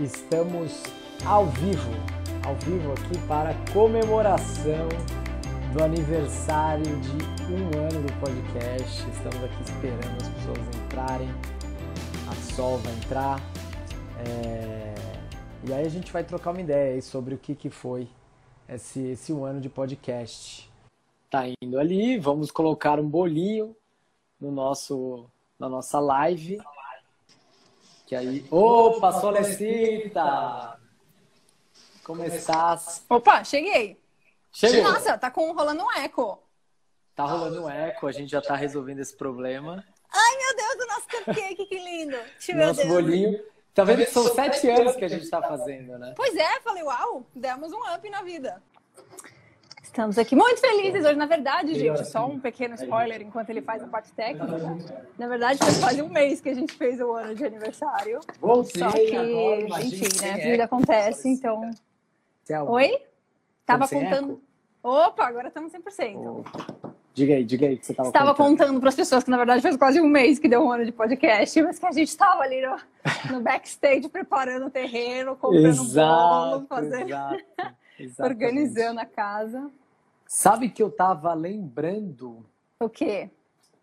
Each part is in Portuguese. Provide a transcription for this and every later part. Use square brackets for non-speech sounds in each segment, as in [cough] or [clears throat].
Estamos ao vivo, ao vivo aqui para comemoração do aniversário de um ano do podcast. Estamos aqui esperando as pessoas entrarem. A Sol vai entrar. É... E aí a gente vai trocar uma ideia sobre o que, que foi esse, esse um ano de podcast. Tá indo ali, vamos colocar um bolinho no nosso, na nossa live. Que aí. Opa, Solecita! Como estás? Opa, cheguei. Chegou. Nossa, tá com, rolando um eco. Tá rolando um eco, a gente já tá resolvendo esse problema. Ai, meu Deus, o nosso cupcake, que lindo. Meu Nosso Deus. bolinho. Tá vendo que são sete anos que a gente tá fazendo, né? Pois é, falei, uau, demos um up na vida. Estamos aqui muito felizes hoje. Na verdade, gente, só um pequeno spoiler enquanto ele faz a parte técnica. Na verdade, faz quase um mês que a gente fez o ano de aniversário. Voltei Só que, agora, enfim, né? A eco. vida acontece, então. Tchau. Oi? Tava contando. Opa, agora estamos 100%. Diga aí, diga aí que você tava Estava contando. contando para as pessoas que, na verdade, faz quase um mês que deu um ano de podcast, mas que a gente estava ali no, no backstage preparando o terreno, comprando Exato, bolo, fazendo, exato, [laughs] organizando a casa. Sabe que eu tava lembrando O quê?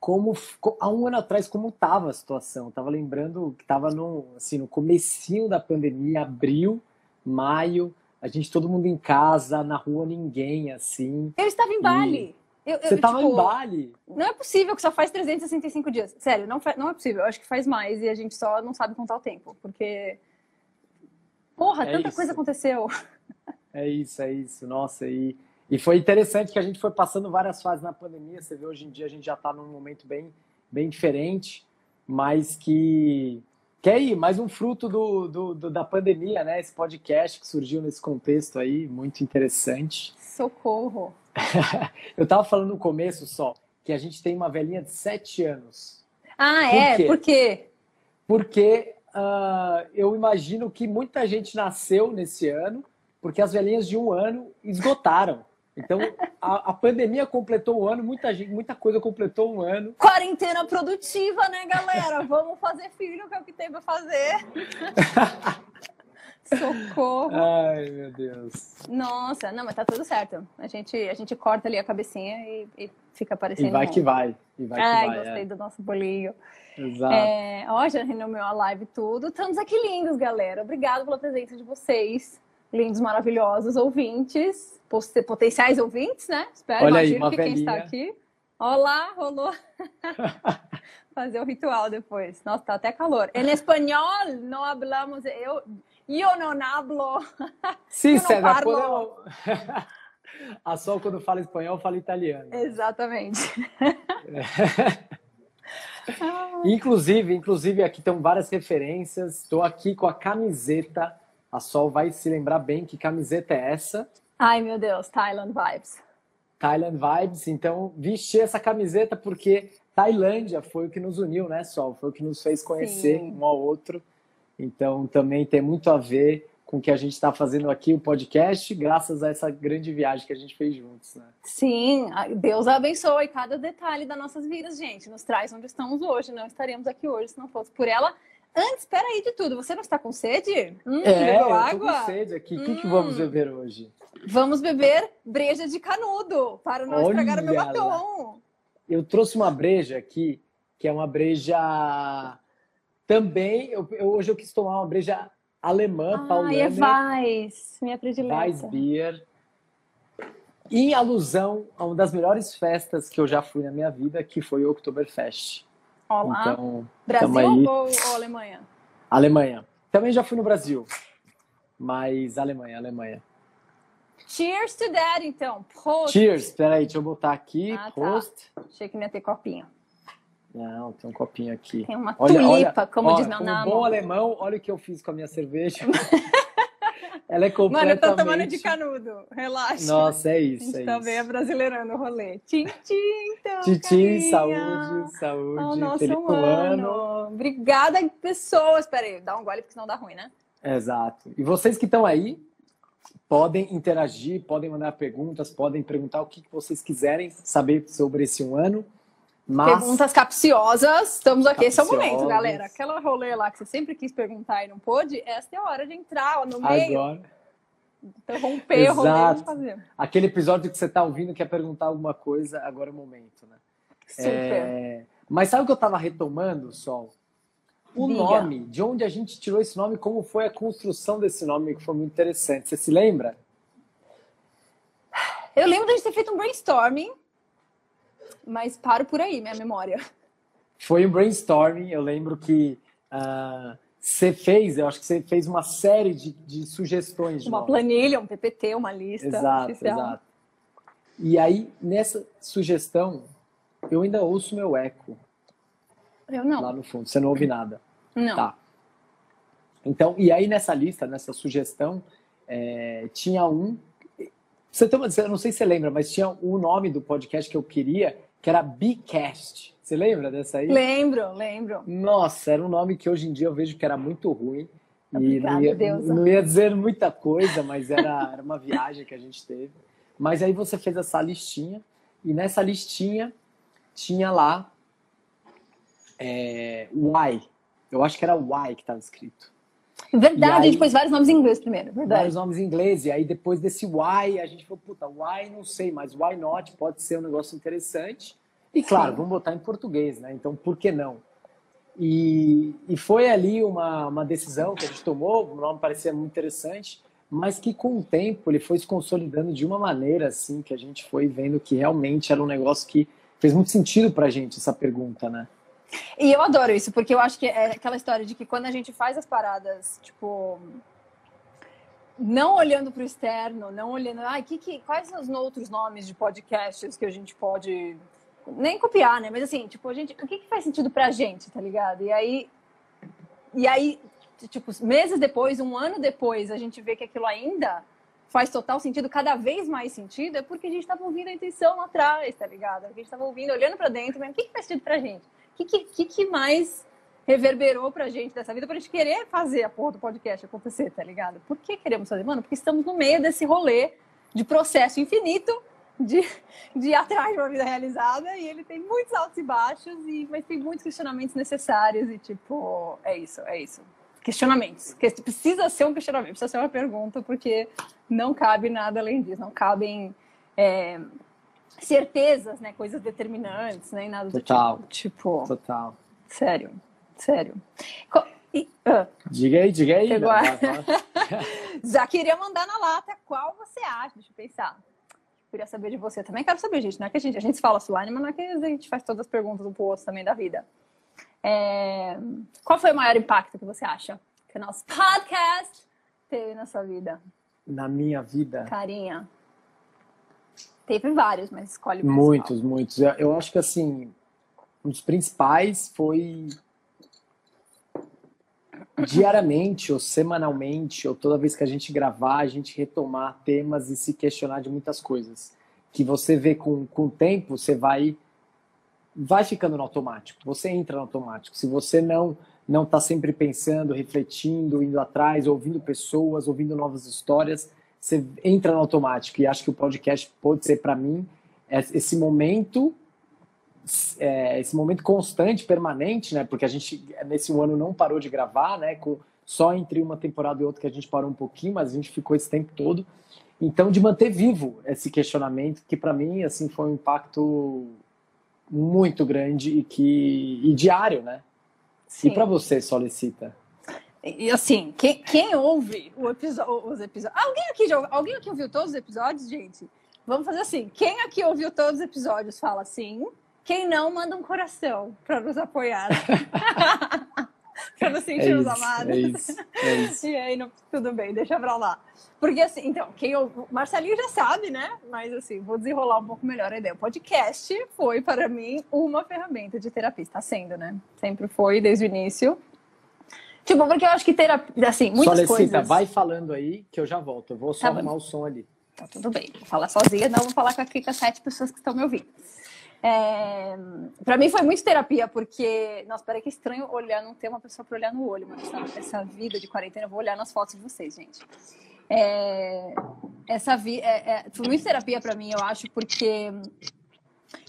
como há um ano atrás como tava a situação. Eu tava lembrando que tava no assim no comecinho da pandemia, abril, maio, a gente todo mundo em casa, na rua ninguém assim. Eu estava em Bali. Eu, eu, Você tava tipo, em Bali? Não é possível que só faz 365 dias. Sério, não, não é possível. Eu acho que faz mais e a gente só não sabe contar o tempo. Porque. Porra, É tanta isso. coisa aconteceu. É isso, é isso. Nossa, e, e foi interessante que a gente foi passando várias fases na pandemia. Você vê, hoje em dia a gente já está num momento bem, bem diferente, mas que, que é aí, mais um fruto do, do, do- da pandemia, né? Esse podcast que surgiu nesse contexto aí, muito interessante. Socorro. [laughs] Eu tava falando no começo só que a gente tem uma velhinha de 7 anos. Ah, Por é? quê? Por quê? Porque ah, eu imagino que muita gente nasceu nesse ano, porque as velhinhas de um ano esgotaram. Então, a, a pandemia completou um ano, muita, gente, muita coisa completou um ano. Quarentena produtiva, né, galera? [laughs] Vamos fazer filho, que é o que tem pra fazer. [laughs] Socorro. Ai, meu Deus. Nossa, não, mas tá tudo certo. A gente, a gente corta ali a cabecinha e, e fica parecendo. E vai que vai. E vai que Ai, vai. gostei é. do nosso bolinho. Exato. É, ó, já renomeou a live tudo. Estamos aqui lindos, galera. Obrigada pela presença de vocês. Lindos, maravilhosos ouvintes. Potenciais ouvintes, né? Espero, Olha aí, imagino uma que quem está velhinha. aqui. Olá, rolou. [laughs] Fazer o ritual depois. Nossa, tá até calor. Em espanhol, não hablamos. Eu, [laughs] eu não hablo. Sim, César, quando- [laughs] A Sol, quando fala espanhol, fala italiano. Exatamente. Inclusive, inclusive aqui estão várias referências. Estou aqui com a camiseta. A Sol vai se lembrar bem que camiseta é essa. Ai, meu Deus, Thailand vibes. Thailand Vibes. Então, vesti essa camiseta porque Tailândia foi o que nos uniu, né, Sol? Foi o que nos fez conhecer Sim. um ao outro. Então, também tem muito a ver com o que a gente está fazendo aqui, o podcast, graças a essa grande viagem que a gente fez juntos, né? Sim, Deus abençoe cada detalhe das nossas vidas, gente. Nos traz onde estamos hoje. Não estaríamos aqui hoje se não fosse por ela. Antes, espera aí de tudo. Você não está com sede? Hum, é, bebeu água? com sede aqui. O que, que Hum. vamos beber hoje? Vamos beber breja de canudo para não Olha estragar o meu lá. batom. Eu trouxe uma breja aqui, que é uma breja também. Eu, eu- hoje eu quis tomar uma breja alemã, Ai, paulana. é Weiss, minha predileta. Weissbier. Em alusão a uma das melhores festas que eu já fui na minha vida, que foi o Oktoberfest. Olá. Então, Brasil ou, ou Alemanha? Alemanha. Também já fui no Brasil, mas Alemanha, Alemanha. Cheers to that, então. Prost. Cheers! Espera aí, deixa eu botar aqui. Ah, tá. Prost. Achei que não ia ter copinho. Não, tem um copinho aqui. Tem uma Olha, tulipa, olha, como ó, diz meu como nome. bom alemão, olha o que eu fiz com a minha cerveja. [laughs] Ela é completamente... Mano, eu tô tomando de canudo. Relaxa. Nossa, é A isso, gente é também é isso. brasileirando o rolê. Tchim, tchim, então, carinha. saúde, saúde, Ao nosso feliz um ano. Obrigada, pessoas. Pera aí, dá um gole porque senão dá ruim, né? Exato. E vocês que estão aí, podem interagir, podem mandar perguntas, podem perguntar o que que vocês quiserem saber sobre esse um ano. Mas... Perguntas capciosas, estamos aqui. Esse é o momento, galera. Aquela rolê lá que você sempre quis perguntar e não pôde, essa é a hora de entrar no meio. Agora. Interromper o rolê fazer. Aquele episódio que você está ouvindo quer perguntar alguma coisa, agora é o momento, né? Super. É... Mas sabe o que eu estava retomando, Sol? O Diga. nome, de onde a gente tirou esse nome, como foi a construção desse nome, que foi muito interessante. Você se lembra? Eu lembro de a gente ter feito um brainstorming mas paro por aí, minha memória. Foi um brainstorming, eu lembro que uh, você fez, eu acho que você fez uma série de, de sugestões. Uma planilha, um PPT, uma lista. Exato, oficial. exato. E aí, nessa sugestão, eu ainda ouço meu eco. Eu não. Lá no fundo, você não ouve nada. Não. Tá. Então, e aí nessa lista, nessa sugestão, é, tinha um. Você tem uma, eu não sei se você lembra, mas tinha um nome do podcast que eu queria, que era Bcast. Você lembra dessa aí? Lembro, lembro. Nossa, era um nome que hoje em dia eu vejo que era muito ruim. Obrigada, e não ia, Deus. não ia dizer muita coisa, mas era, era uma viagem que a gente teve. Mas aí você fez essa listinha, e nessa listinha tinha lá é, Why. Eu acho que era Why que estava escrito. Verdade, aí, a gente pôs vários nomes em inglês primeiro, verdade. Vários nomes em inglês, e aí depois desse why, a gente falou, puta, why não sei, mas why not pode ser um negócio interessante. E claro, Sim. vamos botar em português, né? Então, por que não? E, e foi ali uma, uma decisão que a gente tomou, o nome parecia muito interessante, mas que com o tempo ele foi se consolidando de uma maneira assim que a gente foi vendo que realmente era um negócio que fez muito sentido pra gente essa pergunta, né? E eu adoro isso, porque eu acho que é aquela história de que quando a gente faz as paradas, tipo, não olhando para o externo, não olhando, ah, que, que, quais os outros nomes de podcasts que a gente pode nem copiar, né? Mas assim, tipo, a gente, o que, que faz sentido pra gente, tá ligado? E aí, e aí, tipo, meses depois, um ano depois, a gente vê que aquilo ainda faz total sentido, cada vez mais sentido, é porque a gente estava ouvindo a intuição lá atrás, tá ligado? A gente estava ouvindo, olhando para dentro, mas o que, que faz sentido pra gente? O que, que, que mais reverberou pra gente dessa vida pra gente querer fazer a porra do podcast acontecer, tá ligado? Por que queremos fazer? Mano, porque estamos no meio desse rolê de processo infinito de, de ir atrás de uma vida realizada e ele tem muitos altos e baixos, e, mas tem muitos questionamentos necessários e tipo, é isso, é isso. Questionamentos. Que precisa ser um questionamento, precisa ser uma pergunta, porque não cabe nada além disso, não cabem é, certezas, né? Coisas determinantes, nem né? nada Total. do tipo. Tipo. Total. Sério, sério. E, uh, diga aí, diga aí. [laughs] Já queria mandar na lata qual você acha, deixa eu pensar. Queria saber de você também. Quero saber, gente. Não é que a gente, a gente fala offline, mas não é que a gente faz todas as perguntas pro outro também da vida. É, qual foi o maior impacto que você acha que o nosso [laughs] podcast teve na sua vida? Na minha vida? Carinha. Teve vários, mas escolhe mais. Muitos, muitos. Eu acho que assim, um dos principais foi diariamente ou semanalmente ou toda vez que a gente gravar, a gente retomar temas e se questionar de muitas coisas. Que você vê com, com o tempo, você vai vai ficando no automático. Você entra no automático. Se você não não está sempre pensando, refletindo, indo atrás, ouvindo pessoas, ouvindo novas histórias, você entra no automático. E acho que o podcast pode ser para mim esse momento é, esse momento constante, permanente, né? Porque a gente nesse ano não parou de gravar, né? Com, só entre uma temporada e outra que a gente parou um pouquinho, mas a gente ficou esse tempo todo. Então, de manter vivo esse questionamento, que para mim assim foi um impacto muito grande e que e diário, né? Sim. E para você, Solicita? E assim, quem, quem ouve episódio, os episódios. Alguém aqui, já, alguém aqui ouviu todos os episódios, gente? Vamos fazer assim. Quem aqui ouviu todos os episódios fala sim. Quem não, manda um coração para nos apoiar. [laughs] [laughs] para nos sentirmos é amados. É isso, é isso. [laughs] e aí, não, tudo bem, deixa pra lá. Porque assim, então, quem ouve, Marcelinho já sabe, né? Mas assim, vou desenrolar um pouco melhor a ideia. O podcast foi, para mim, uma ferramenta de terapia. Está sendo, né? Sempre foi, desde o início. Tipo, porque eu acho que terapia, assim, muitas Solecita, coisas... vai falando aí que eu já volto. Eu vou só tá arrumar o som ali. Tá tudo bem. Vou falar sozinha, não vou falar com, aqui, com as sete pessoas que estão me ouvindo. É... Para mim foi muito terapia, porque, nossa, peraí que estranho olhar, não ter uma pessoa para olhar no olho, mas essa, essa, vida de quarentena, eu vou olhar nas fotos de vocês, gente. É... Essa vi... É, é... Foi muito terapia para mim, eu acho, porque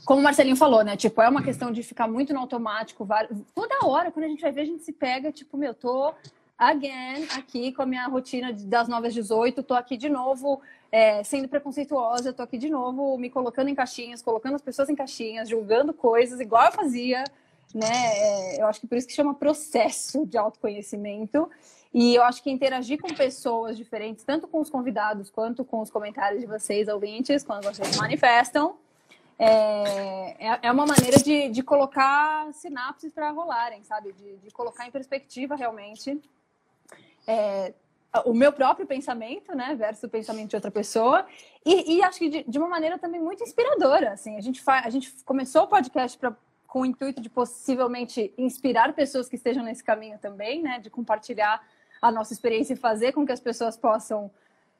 como o Marcelinho falou, né? Tipo, é uma questão de ficar muito no automático. Toda hora, quando a gente vai ver, a gente se pega, tipo, meu, tô again aqui com a minha rotina das 9 às 18, tô aqui de novo é, sendo preconceituosa, tô aqui de novo me colocando em caixinhas, colocando as pessoas em caixinhas, julgando coisas igual eu fazia, né? É, eu acho que por isso que chama processo de autoconhecimento. E eu acho que interagir com pessoas diferentes, tanto com os convidados quanto com os comentários de vocês, ouvintes, quando vocês manifestam, é, é, é uma maneira de, de colocar sinapses para rolarem, sabe? De, de, colocar em perspectiva realmente. É, o meu próprio pensamento, né, versus o pensamento de outra pessoa, e, e acho que de, de, uma maneira também muito inspiradora, assim, a gente faz, a gente começou o podcast pra, com o intuito de possivelmente inspirar pessoas que estejam nesse caminho também, né, de compartilhar a nossa experiência e fazer com que as pessoas possam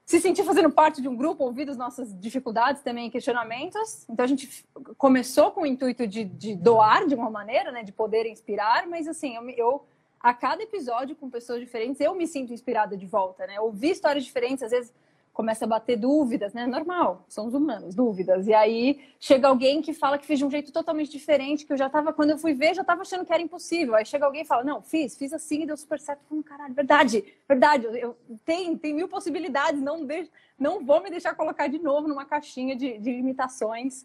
se sentir fazendo parte de um grupo, ouvir as nossas dificuldades também, questionamentos. Então a gente começou com o intuito de, de doar de uma maneira, né, de poder inspirar, mas assim, eu, eu a cada episódio com pessoas diferentes, eu me sinto inspirada de volta, né? Ouvir histórias diferentes, às vezes começa a bater dúvidas, né? Normal, somos humanos, dúvidas. E aí chega alguém que fala que fez de um jeito totalmente diferente, que eu já tava, quando eu fui ver, já tava achando que era impossível. Aí chega alguém e fala, não, fiz, fiz assim e deu super certo. Eu caralho, verdade, verdade, eu, eu, tem, tem mil possibilidades, não, deixo, não vou me deixar colocar de novo numa caixinha de, de limitações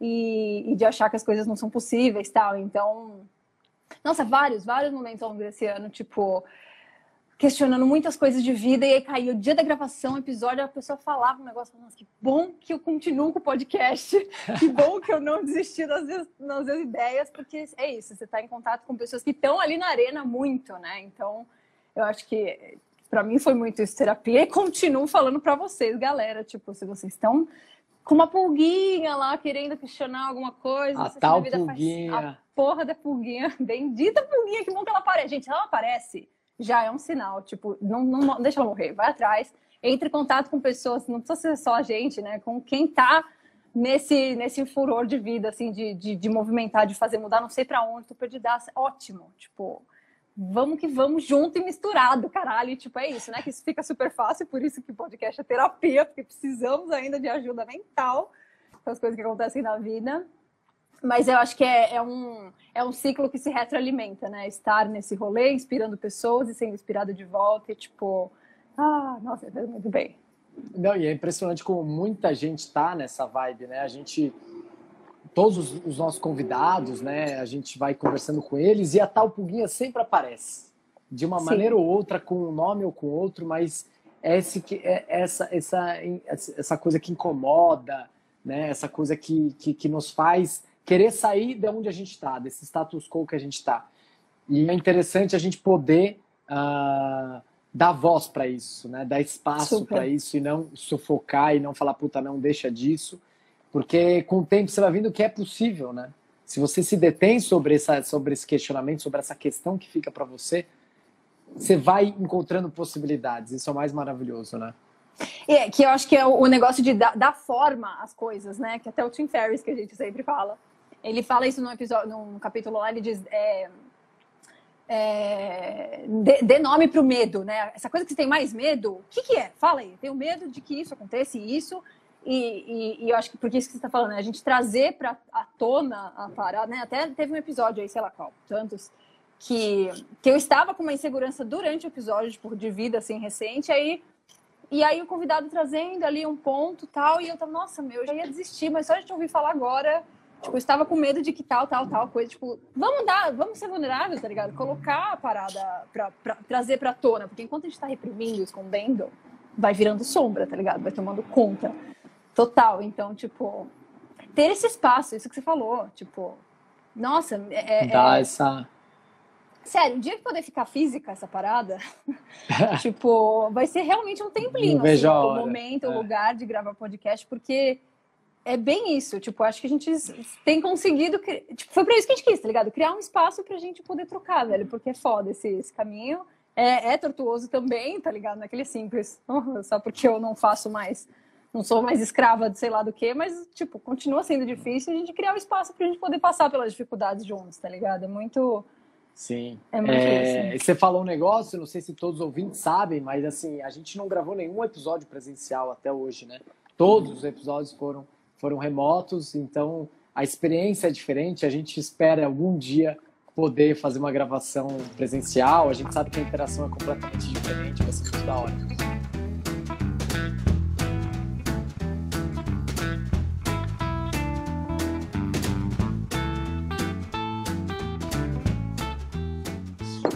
e, e de achar que as coisas não são possíveis, tal. Então, nossa, vários, vários momentos ao longo desse ano, tipo, questionando muitas coisas de vida, e aí caiu o dia da gravação, o episódio, a pessoa falava um negócio, nossa, que bom que eu continuo com o podcast, [laughs] que bom que eu não desisti das, minhas ideias, porque é isso, você está em contato com pessoas que estão ali na arena muito, né? Então, eu acho que para mim foi muito isso, terapia, e continuo falando para vocês, galera, tipo, se vocês estão com uma pulguinha lá, querendo questionar alguma coisa. A tal pulguinha. Faz... A porra da pulguinha, [laughs] bendita pulguinha, que bom que ela aparece. Gente, ela aparece, já é um sinal. Tipo, não, não, deixa ela morrer, vai atrás. Entre em contato com pessoas, não precisa ser só a gente, né? Com quem tá nesse, nesse furor de vida, assim, de, de, de movimentar, de fazer mudar, não sei para onde, tô perdida. Ótimo, tipo vamos que vamos junto e misturado, caralho. E, tipo, é isso, né? Que isso fica super fácil, por isso que podcast é terapia, porque precisamos ainda de ajuda mental com as coisas que acontecem na vida. Mas eu acho que é, é, um, é um ciclo que se retroalimenta, né? Estar nesse rolê, inspirando pessoas e sendo inspirado de volta e, tipo, ah, nossa, fez muito bem. Não, e é impressionante como muita gente tá nessa vibe, né? A gente todos os, os, nossos convidados, né? A gente vai conversando com eles e a tal pulguinha sempre aparece, de uma Sim. maneira ou outra, com um nome ou com outro, mas é, esse, é essa, essa, essa coisa que incomoda, né? Essa coisa que, que, que nos faz querer sair de onde a gente está, desse status quo que a gente está. E é interessante a gente poder uh, dar voz para isso, né? Dar espaço para isso e não sufocar e não falar puta não deixa disso porque com o tempo você vai vendo que é possível, né? Se você se detém sobre, essa, sobre esse questionamento, sobre essa questão que fica para você, você vai encontrando possibilidades. Isso é o mais maravilhoso, né? É, que eu acho que é o negócio de dar, dar, forma às coisas, né? Que até o Tim Ferriss, que a gente sempre fala. Ele fala isso num episódio, num capítulo lá, ele diz. É, é, dê, dê nome para o medo, né? Essa coisa que você tem mais medo, o que, que é? Fala aí. Tenho medo de que isso aconteça e isso e, e, e, eu acho que porque isso que você está falando, né? a gente trazer para a tona a parada, né? Até teve um episódio aí, sei lá qual, tantos, que, que eu estava com uma insegurança durante o episódio, tipo, de vida, assim, recente, aí e aí o convidado trazendo ali um ponto tal, e eu tava, nossa, meu, eu já ia desistir, mas só a gente ouvir falar agora, tipo, eu estava com medo de que tal, tal, tal coisa, tipo, vamos dar, vamos ser vulneráveis, tá ligado? Colocar a parada pra, pra trazer pra tona, porque enquanto a gente tá reprimindo, escondendo, vai virando sombra, tá ligado? Vai tomando conta. Total. Então, tipo, ter esse espaço, isso que você falou, tipo, nossa, é. é Dá é... essa. Sério, o dia que poder ficar física essa parada, [laughs] tipo, vai ser realmente um templinho. Assim, o momento, é. o lugar de gravar podcast, porque é bem isso. Tipo, acho que a gente tem conseguido. Tipo, foi pra isso que a gente quis, tá ligado? Criar um espaço pra gente poder trocar, velho, porque é foda esse, esse caminho. É, é tortuoso também, tá ligado? Naquele simples, [laughs] só porque eu não faço mais não sou mais escrava de sei lá do que, mas, tipo, continua sendo difícil a gente criar um espaço pra gente poder passar pelas dificuldades juntos, tá ligado? É muito. Sim. É muito é, Você falou um negócio, não sei se todos os ouvintes sabem, mas assim, a gente não gravou nenhum episódio presencial até hoje, né? Todos os episódios foram, foram remotos, então a experiência é diferente. A gente espera algum dia poder fazer uma gravação presencial. A gente sabe que a interação é completamente diferente, vai ser muito da hora.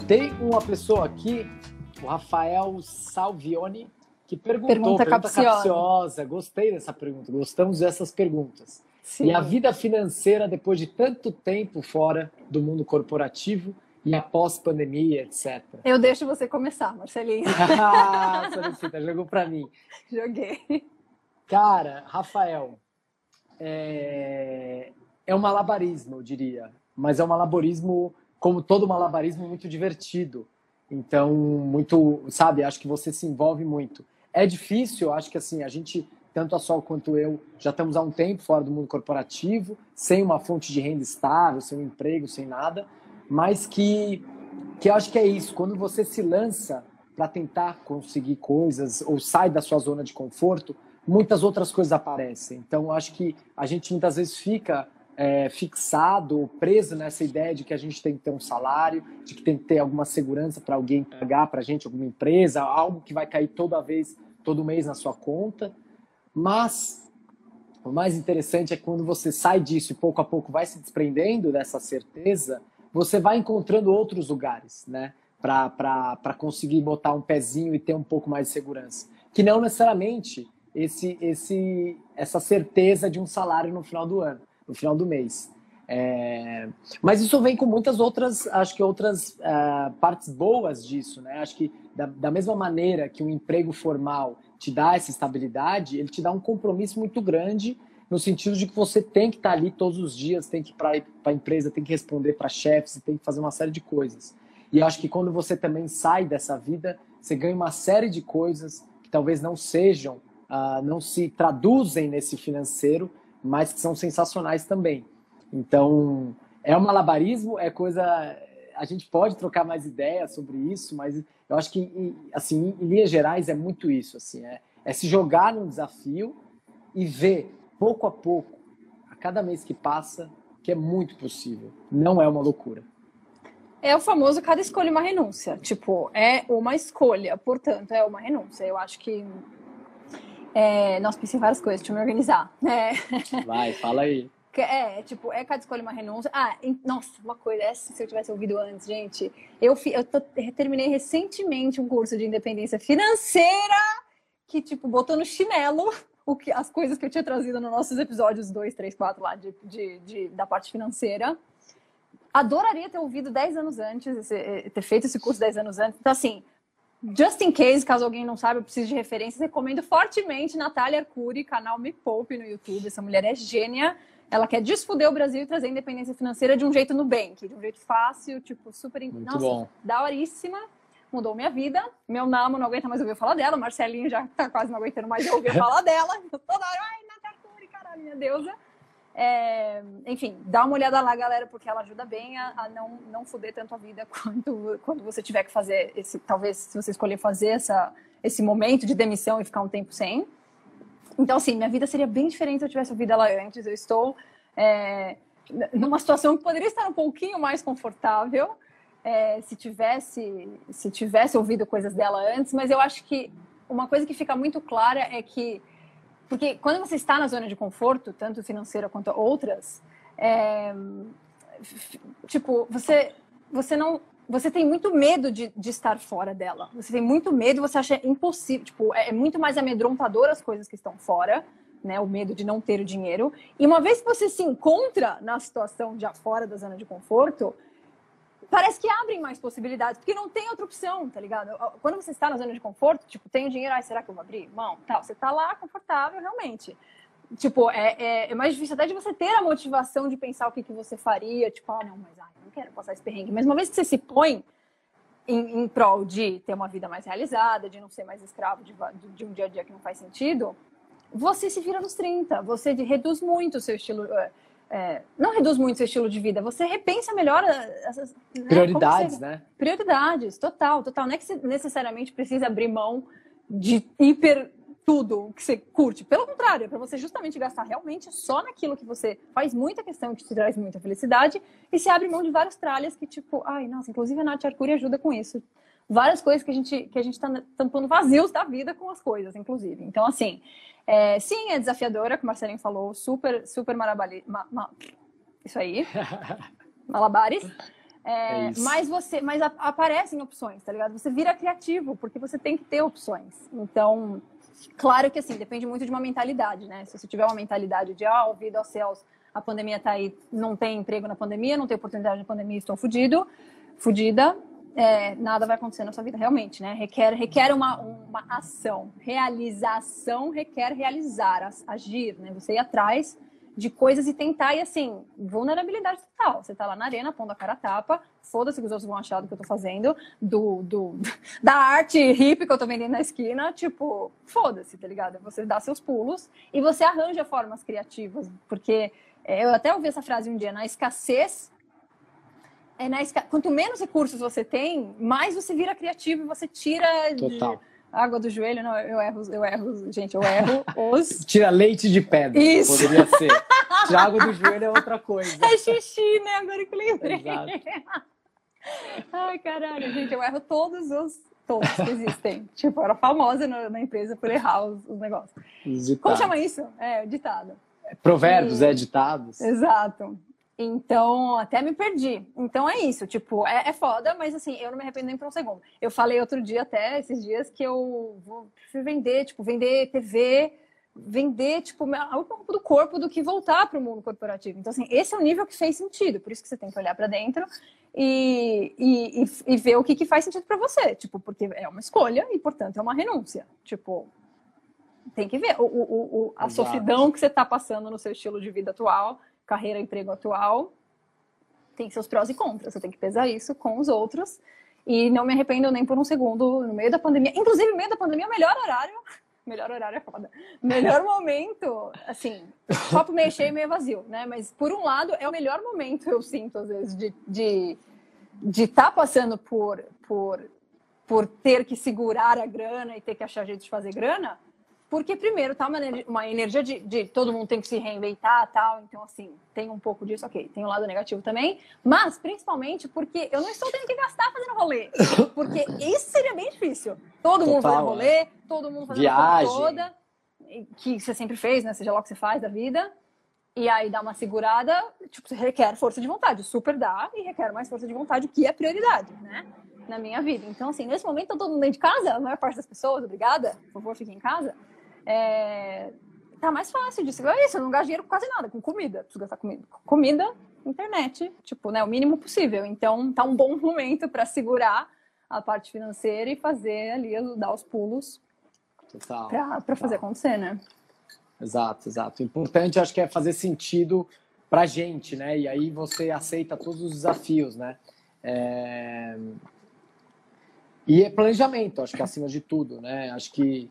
Tem uma pessoa aqui, o Rafael Salvione, que perguntou, pergunta, pergunta capciosa. capciosa. Gostei dessa pergunta, gostamos dessas perguntas. Sim. E a vida financeira depois de tanto tempo fora do mundo corporativo e após pandemia, etc. Eu deixo você começar, Marcelinho. [laughs] ah, [laughs] solicita, jogou para mim. Joguei. Cara, Rafael, é... é um malabarismo, eu diria, mas é um malabarismo, como todo malabarismo, muito divertido. Então, muito, sabe, acho que você se envolve muito. É difícil, acho que assim, a gente tanto a Sol quanto eu já estamos há um tempo fora do mundo corporativo, sem uma fonte de renda estável, sem um emprego, sem nada, mas que, que eu acho que é isso, quando você se lança para tentar conseguir coisas ou sai da sua zona de conforto, muitas outras coisas aparecem. Então, acho que a gente muitas vezes fica é, fixado, preso nessa ideia de que a gente tem que ter um salário, de que tem que ter alguma segurança para alguém pagar para a gente, alguma empresa, algo que vai cair toda vez, todo mês na sua conta. Mas o mais interessante é quando você sai disso e pouco a pouco vai se desprendendo dessa certeza, você vai encontrando outros lugares, né? Para conseguir botar um pezinho e ter um pouco mais de segurança. Que não necessariamente esse, esse, essa certeza de um salário no final do ano, no final do mês. É... Mas isso vem com muitas outras, acho que outras uh, partes boas disso, né? Acho que da, da mesma maneira que um emprego formal te dá essa estabilidade, ele te dá um compromisso muito grande no sentido de que você tem que estar ali todos os dias, tem que ir para a empresa, tem que responder para chefes, tem que fazer uma série de coisas. E acho que quando você também sai dessa vida, você ganha uma série de coisas que talvez não sejam, uh, não se traduzem nesse financeiro, mas que são sensacionais também. Então, é um malabarismo, é coisa. A gente pode trocar mais ideias sobre isso, mas eu acho que, assim, em linhas gerais, é muito isso. Assim, é, é se jogar num desafio e ver, pouco a pouco, a cada mês que passa, que é muito possível. Não é uma loucura. É o famoso cada escolha uma renúncia. Tipo, é uma escolha, portanto, é uma renúncia. Eu acho que. É... Nossa, pensei várias coisas, deixa eu me organizar. É... [laughs] Vai, fala aí. É, tipo, é cada escolha uma renúncia. Ah, em, nossa, uma coisa, essa se eu tivesse ouvido antes, gente. Eu, eu, tô, terminei recentemente um curso de independência financeira que, tipo, botou no chinelo o que, as coisas que eu tinha trazido nos nossos episódios 2, 3, 4 lá de, de, de, da parte financeira. Adoraria ter ouvido 10 anos antes, esse, eh, ter feito esse curso 10 anos antes. Então, assim, just in case, caso alguém não saiba, eu preciso de referências, recomendo fortemente Natália Arcuri, canal Me Poupe no YouTube. Essa mulher é gênia ela quer desfuder o Brasil e trazer independência financeira de um jeito no Nubank, de um jeito fácil, tipo, super... Muito Nossa, bom. daoríssima. Mudou minha vida. Meu namo não aguenta mais ouvir falar dela. Marcelinho já tá quase não aguentando mais ouvir falar dela. Toda hora, ai, Nataturi, caralho, minha deusa. É, enfim, dá uma olhada lá, galera, porque ela ajuda bem a, a, não, não fuder tanto a vida [laughs] quando, quando você tiver que fazer esse. Talvez, se você escolher fazer essa, esse momento de demissão e ficar um tempo sem. Então, assim, minha vida seria bem diferente se eu tivesse ouvido ela antes. Eu estou é, numa situação que poderia estar um pouquinho mais confortável é, se tivesse se tivesse ouvido coisas dela antes. Mas eu acho que uma coisa que fica muito clara é que porque quando você está na zona de conforto, tanto financeira quanto outras, é, tipo você você não você tem muito medo de, de, estar fora dela. Você tem muito medo, você acha impossível. Tipo, é, é muito mais amedrontador as coisas que estão fora, né? O medo de não ter o dinheiro. E uma vez que você se encontra na situação já fora da zona de conforto, parece que abrem mais possibilidades, porque não tem outra opção, tá ligado? Quando você está na zona de conforto, tipo, tem o dinheiro, ai, será que eu vou abrir? Não, tá, você tá lá confortável, realmente. Tipo, é, é, é, mais difícil até de você ter a motivação de pensar o que, que você faria, tipo, ah, não, mas ai, não quero passar esse perrengue. Mas uma vez que você se põe em, em prol de ter uma vida mais realizada, de não ser mais escravo de, de, um dia a dia que não faz sentido, você se vira nos 30, você reduz muito o seu estilo. É, não reduz muito o seu estilo de vida, você repensa melhor essas né? prioridades, você... né? Prioridades, total, total. Não é que você necessariamente precisa abrir mão de hiper tudo que você curte. Pelo contrário, é para você justamente gastar realmente só naquilo que você faz muita questão, que te traz muita felicidade, e se abre mão de várias tralhas que, tipo, ai, nossa, inclusive a Nath Arcuri ajuda com isso. Várias coisas que a gente que a gente tá tampando vazios da vida com as coisas, inclusive. Então, assim, é, sim, é desafiadora, como o Marcelinho falou, super, super marabali, ma, ma, isso aí, [laughs] malabares. É, é mas você, mas aparecem opções, tá ligado? Você vira criativo, porque você tem que ter opções. Então, claro que assim, depende muito de uma mentalidade, né? Se você tiver uma mentalidade de, ah, ouvido aos céus, a pandemia tá aí, não tem emprego na pandemia, não tem oportunidade na pandemia, estou fudido, fudida, é, nada vai acontecer na sua vida, realmente, né? Requer, requer uma, uma ação. Realização requer realizar, agir, né? Você ir atrás de coisas e tentar, e assim, vulnerabilidade total. Você tá lá na arena, pondo a cara a tapa, foda-se que os outros vão achar do que eu tô fazendo, do, do, [laughs] da arte hippie que eu tô vendendo na esquina, tipo, foda-se, tá ligado? Você dá seus pulos e você arranja formas criativas, porque é, eu até ouvi essa frase um dia, na escassez, é na esca... quanto menos recursos você tem, mais você vira criativo e você tira Total. de água do joelho, não, eu erro, eu erro, gente, eu erro os. [laughs] Tira leite de pedra. Isso. Poderia ser. [laughs] Tira água do joelho é outra coisa. É xixi, né? Agora que eu lembrei. Exato. [laughs] Ai, caralho, gente, eu erro todos os. Todos que existem. tipo, eu era famosa na, na empresa por errar os, os negócios. Os Como chama isso? É, ditado. Provérbios, e... é ditados. Exato. Então, até me perdi. Então é isso, tipo, é, é, foda, mas assim, eu não me arrependo nem por um segundo. Eu falei outro dia, até esses dias, que eu vou vender, tipo, vender TV, vender, tipo, a última roupa do corpo do que voltar para o mundo corporativo. Então, assim, esse é o nível que fez sentido. Por isso que você tem que olhar para dentro e, e, e, ver o que, que faz sentido para você. Tipo, porque é uma escolha e, portanto, é uma renúncia. Tipo, tem que ver o, o, o a Exato. sofridão que você está passando no seu estilo de vida atual carreira, emprego atual, tem seus prós e contras. Você tem que pesar isso com os outros. E não me arrependo nem por um segundo no meio da pandemia. Inclusive, no meio da pandemia, o melhor horário. [laughs] Melhor horário é foda. Melhor [laughs] momento, assim, copo meio cheio, meio vazio, né? Mas, por um lado, é o melhor momento, eu sinto, às vezes, de estar de, de tá passando por, por, por ter que segurar a grana e ter que achar jeito de fazer grana, porque, primeiro, tá uma, uma energia de, de, todo mundo tem que se reinventar tal. Então, assim, tem um pouco disso, ok. Tem um lado negativo também. Mas, principalmente, porque eu não estou tendo que gastar fazendo rolê. Porque isso seria bem difícil. Todo Total, mundo fazendo rolê, é. todo mundo fazendo Viagem. toda. Que você sempre fez, né? Seja lá o que você faz da vida. E aí dá uma segurada, tipo, requer força de vontade. Super dá e requer mais força de vontade, que é prioridade, né? Na minha vida. Então, assim, nesse momento, todo mundo dentro de casa, a maior parte das pessoas, obrigada, por favor, fiquem em casa é, tá mais fácil de segurar isso. Eu não gasto dinheiro com quase nada, com comida. Preciso gastar comida. Comida, internet, tipo, né, o mínimo possível. Então, tá um bom momento para segurar a parte financeira e fazer ali, dar os pulos para fazer acontecer, né? Exato, exato. O importante, acho que é fazer sentido pra gente, né? E aí você aceita todos os desafios, né? É... E é planejamento, acho que acima de tudo, né? Acho que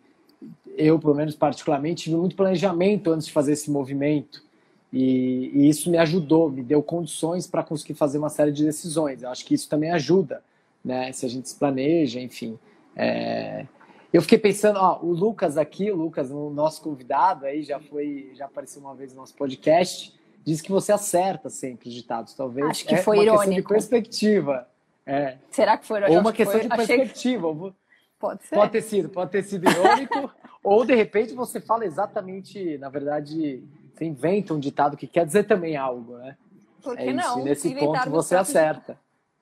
eu, pelo menos particularmente, tive muito planejamento antes de fazer esse movimento. E, e isso me ajudou, me deu condições para conseguir fazer uma série de decisões. Eu acho que isso também ajuda, né? Se a gente se planeja, enfim. É... Eu fiquei pensando, ó, o Lucas aqui, o Lucas, o nosso convidado aí, já foi, já apareceu uma vez no nosso podcast, disse que você acerta sempre os ditados. Talvez acho que é foi uma irônico. questão de perspectiva. É. Será que foi irônico? Ou uma questão foi... de perspectiva. Achei... Pode ser. Pode ter sido, pode ter sido irônico, [laughs] ou de repente você fala exatamente, na verdade, você inventa um ditado que quer dizer também algo, né? Por que é não? E nesse ponto você acerta.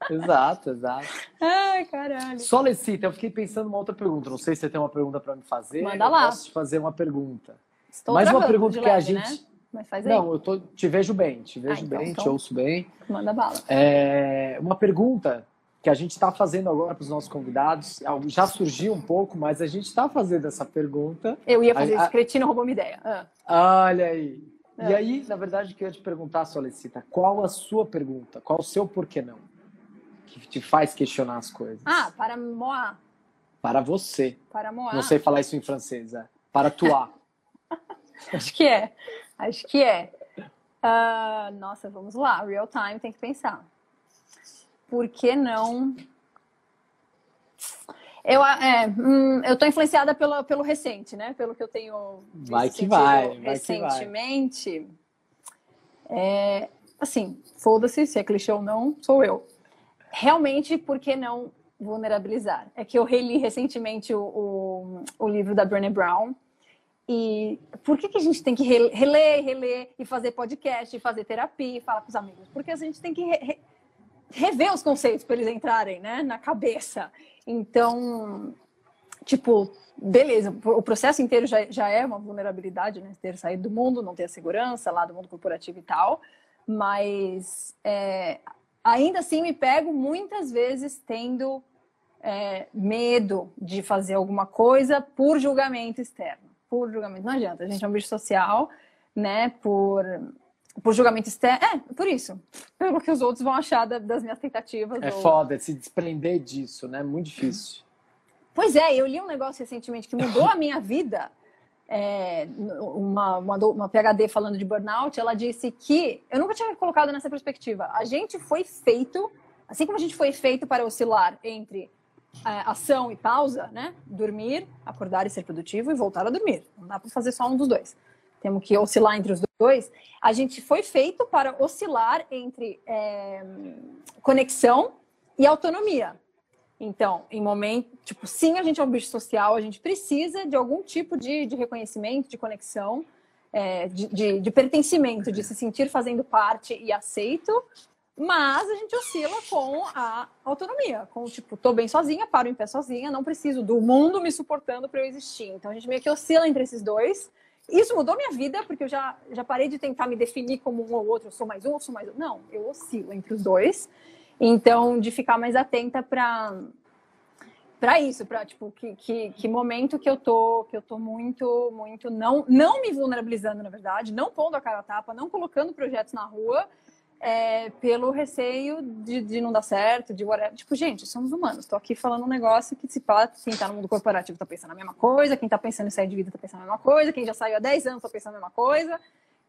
exato, exato. [laughs] Ai, caralho. Solicita, eu fiquei pensando uma outra pergunta. Não sei se você tem uma pergunta para me fazer. Manda lá. Eu posso te fazer uma pergunta. Estou Mais uma pergunta que leve, a gente. Né? Mas faz aí. Não, eu tô, te vejo bem, te vejo ah, então, bem, então, te ouço bem. Manda bala. É, uma pergunta que a gente está fazendo agora para os nossos convidados. Já surgiu um pouco, mas a gente está fazendo essa pergunta. Eu ia fazer a, isso, cretino roubou uma ideia. Ah. Olha aí. E aí, na verdade, eu queria te perguntar, Solicita, qual a sua pergunta? Qual o seu porquê não? Que te faz questionar as coisas. Ah, para moi. Para você. Para moi. Não sei falar isso em francês, é. Para toi. [laughs] Acho que é. Acho que é. Uh, nossa, vamos lá. Real time, tem que pensar por que não? Eu, é, hum, eu tô influenciada pelo, pelo recente, né? Pelo que eu tenho vai que vai, vai recentemente. Que vai. É, assim, foda-se se é clichê ou não, sou eu. Realmente, por que não vulnerabilizar? É que eu reli recentemente o, o, o livro da Brené Brown. E por que, que a gente tem que reler, reler e fazer podcast, e fazer terapia e falar com os amigos? Porque a gente tem que re, re, rever os conceitos para eles entrarem né, na cabeça. Então, tipo, beleza, o processo inteiro já, já é uma vulnerabilidade, né? Ter saído do mundo, não ter a segurança lá do mundo corporativo e tal, mas é, ainda assim me pego muitas vezes tendo é, medo de fazer alguma coisa por julgamento externo. Por julgamento, não adianta, a gente é um bicho social, né? Por por julgamento externo. É, por isso. Pelo que os outros vão achar das minhas tentativas. É ou... foda se desprender disso, né? Muito difícil. Pois é, eu li um negócio recentemente que mudou a minha vida. É, uma, uma, uma PhD falando de burnout, ela disse que eu nunca tinha colocado nessa perspectiva. A gente foi feito, assim como a gente foi feito para oscilar entre é, ação e pausa, né? Dormir, acordar e ser produtivo e voltar a dormir. Não dá para fazer só um dos dois temos que oscilar entre os dois, a gente foi feito para oscilar entre é, conexão e autonomia. Então, em momento, tipo, sim, a gente é um bicho social, a gente precisa de algum tipo de, de reconhecimento, de conexão, é, de, de, de, pertencimento, de se sentir fazendo parte e aceito, mas a gente oscila com a autonomia, com tipo, tô bem sozinha, paro em pé sozinha, não preciso do mundo me suportando para eu existir. Então a gente meio que oscila entre esses dois isso mudou minha vida, porque eu já, já parei de tentar me definir como um ou outro, eu sou mais um, eu sou mais. Não, eu oscilo entre os dois. Então, de ficar mais atenta para para isso, para tipo que, que, que, momento que eu tô que eu tô muito muito não não me vulnerabilizando na verdade, não pondo a cara a tapa, não colocando projetos na rua é, pelo receio de, de, não dar certo, de whatever. Tipo, gente, somos humanos. Estou aqui falando um negócio que se pode, quem está no mundo corporativo está pensando a mesma coisa, quem está pensando em sair de vida está pensando a mesma coisa, quem já saiu há 10 anos está pensando a mesma coisa.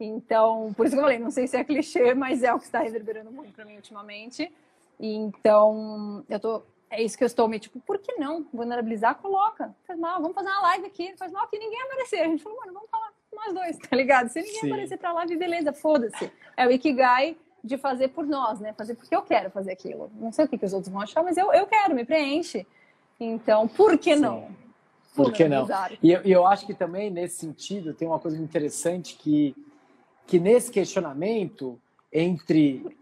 Então, por isso que eu falei, não sei se é clichê, mas é o que está reverberando muito para mim ultimamente. E, então, eu tô. É isso que eu estou me tipo, por que não? Vulnerabilizar, coloca. Faz mal, vamos fazer uma live aqui. Faz mal que ninguém aparecer. A gente falou, mano, vamos falar nós dois, tá ligado? Se ninguém Sim. aparecer pra live, beleza, foda-se. É o Ikigai de fazer por nós, né? Fazer porque eu quero fazer aquilo. Não sei o que, que os outros vão achar, mas eu, eu quero, me preenche. Então, por que Sim. não? Por que não? E eu, eu, acho que também, nesse sentido, tem uma coisa interessante que, que nesse questionamento entre,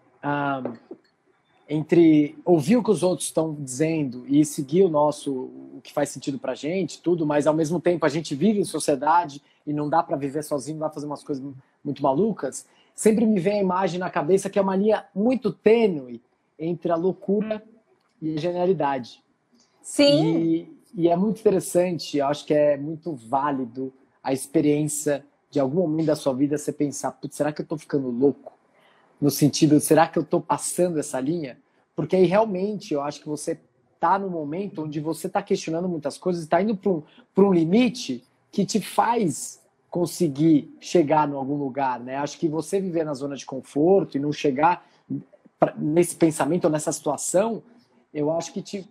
entre ouvir o que os outros estão dizendo e seguir o nosso, o que faz sentido pra gente, tudo, mas ao mesmo tempo a gente vive em sociedade e não dá para viver sozinho, dá pra fazer umas coisas muito malucas sempre me vem a imagem na cabeça que é uma linha muito tênue entre a loucura e a genialidade. Sim. E, e é muito interessante, eu acho que é muito válido a experiência de algum momento da sua vida você pensar, putz, será que eu estou ficando louco? No sentido, será que eu estou passando essa linha? Porque aí realmente eu acho que você está no momento onde você está questionando muitas coisas, está indo para um, um limite que te faz conseguir chegar em algum lugar, né? Acho que você viver na zona de conforto e não chegar nesse pensamento ou nessa situação, eu acho que te,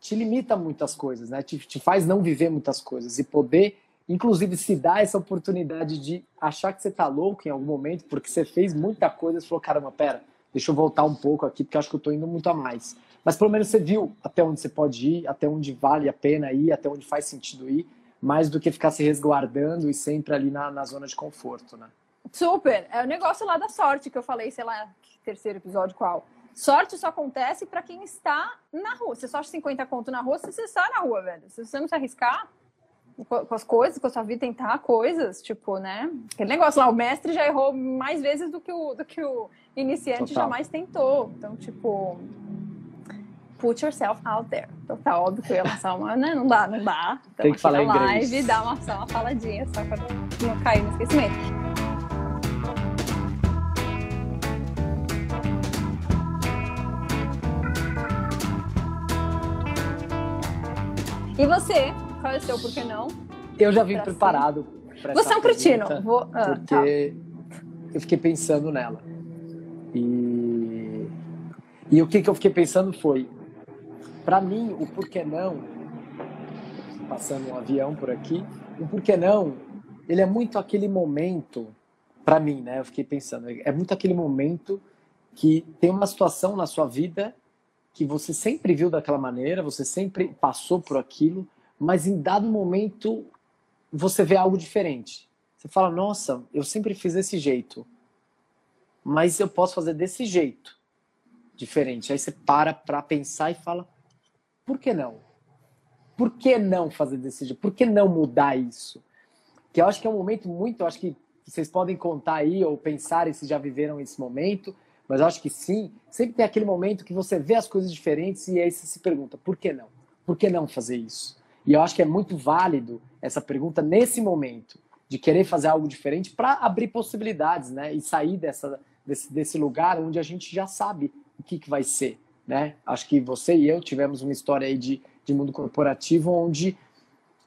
te limita muitas coisas, né? Te, te faz não viver muitas coisas e poder, inclusive, se dar essa oportunidade de achar que você tá louco em algum momento porque você fez muita coisa e falou, caramba, pera, deixa eu voltar um pouco aqui porque acho que eu tô indo muito a mais. Mas pelo menos você viu até onde você pode ir, até onde vale a pena ir, até onde faz sentido ir mais do que ficar se resguardando e sempre ali na, na zona de conforto, né? Super. É o negócio lá da sorte que eu falei, sei lá, terceiro episódio qual. Sorte só acontece para quem está na rua. Você só acha 50 conto na rua se você está na rua, velho. Se você não se arriscar com as coisas, com a sua vida, tentar coisas, tipo, né? Aquele negócio lá, o mestre já errou mais vezes do que o, do que o iniciante Total. jamais tentou. Então, tipo, put yourself out there. Então tá óbvio que eu ia lançar uma, né? Não dá, não dá. Então, Tem que falar na live, inglês. dá uma, só uma faladinha, só pra não cair no esquecimento. E você? Qual é o seu porquê não? Eu já vim preparado. Você é um cretino. Vou... Ah, porque tá. eu fiquei pensando nela. E, e o que, que eu fiquei pensando foi: para mim, o porquê não passando um avião por aqui. O por que não? Ele é muito aquele momento, para mim, né? Eu fiquei pensando, é muito aquele momento que tem uma situação na sua vida que você sempre viu daquela maneira, você sempre passou por aquilo, mas em dado momento você vê algo diferente. Você fala, nossa, eu sempre fiz desse jeito, mas eu posso fazer desse jeito, diferente. Aí você para para pensar e fala, por que não? Por que não fazer desse jeito? Por que não mudar isso? Que eu acho que é um momento muito, eu acho que vocês podem contar aí ou pensar se já viveram esse momento, mas eu acho que sim, sempre tem aquele momento que você vê as coisas diferentes e aí você se pergunta, por que não? Por que não fazer isso? E eu acho que é muito válido essa pergunta nesse momento, de querer fazer algo diferente para abrir possibilidades, né? E sair dessa, desse, desse lugar onde a gente já sabe o que, que vai ser, né? Acho que você e eu tivemos uma história aí de, de mundo corporativo onde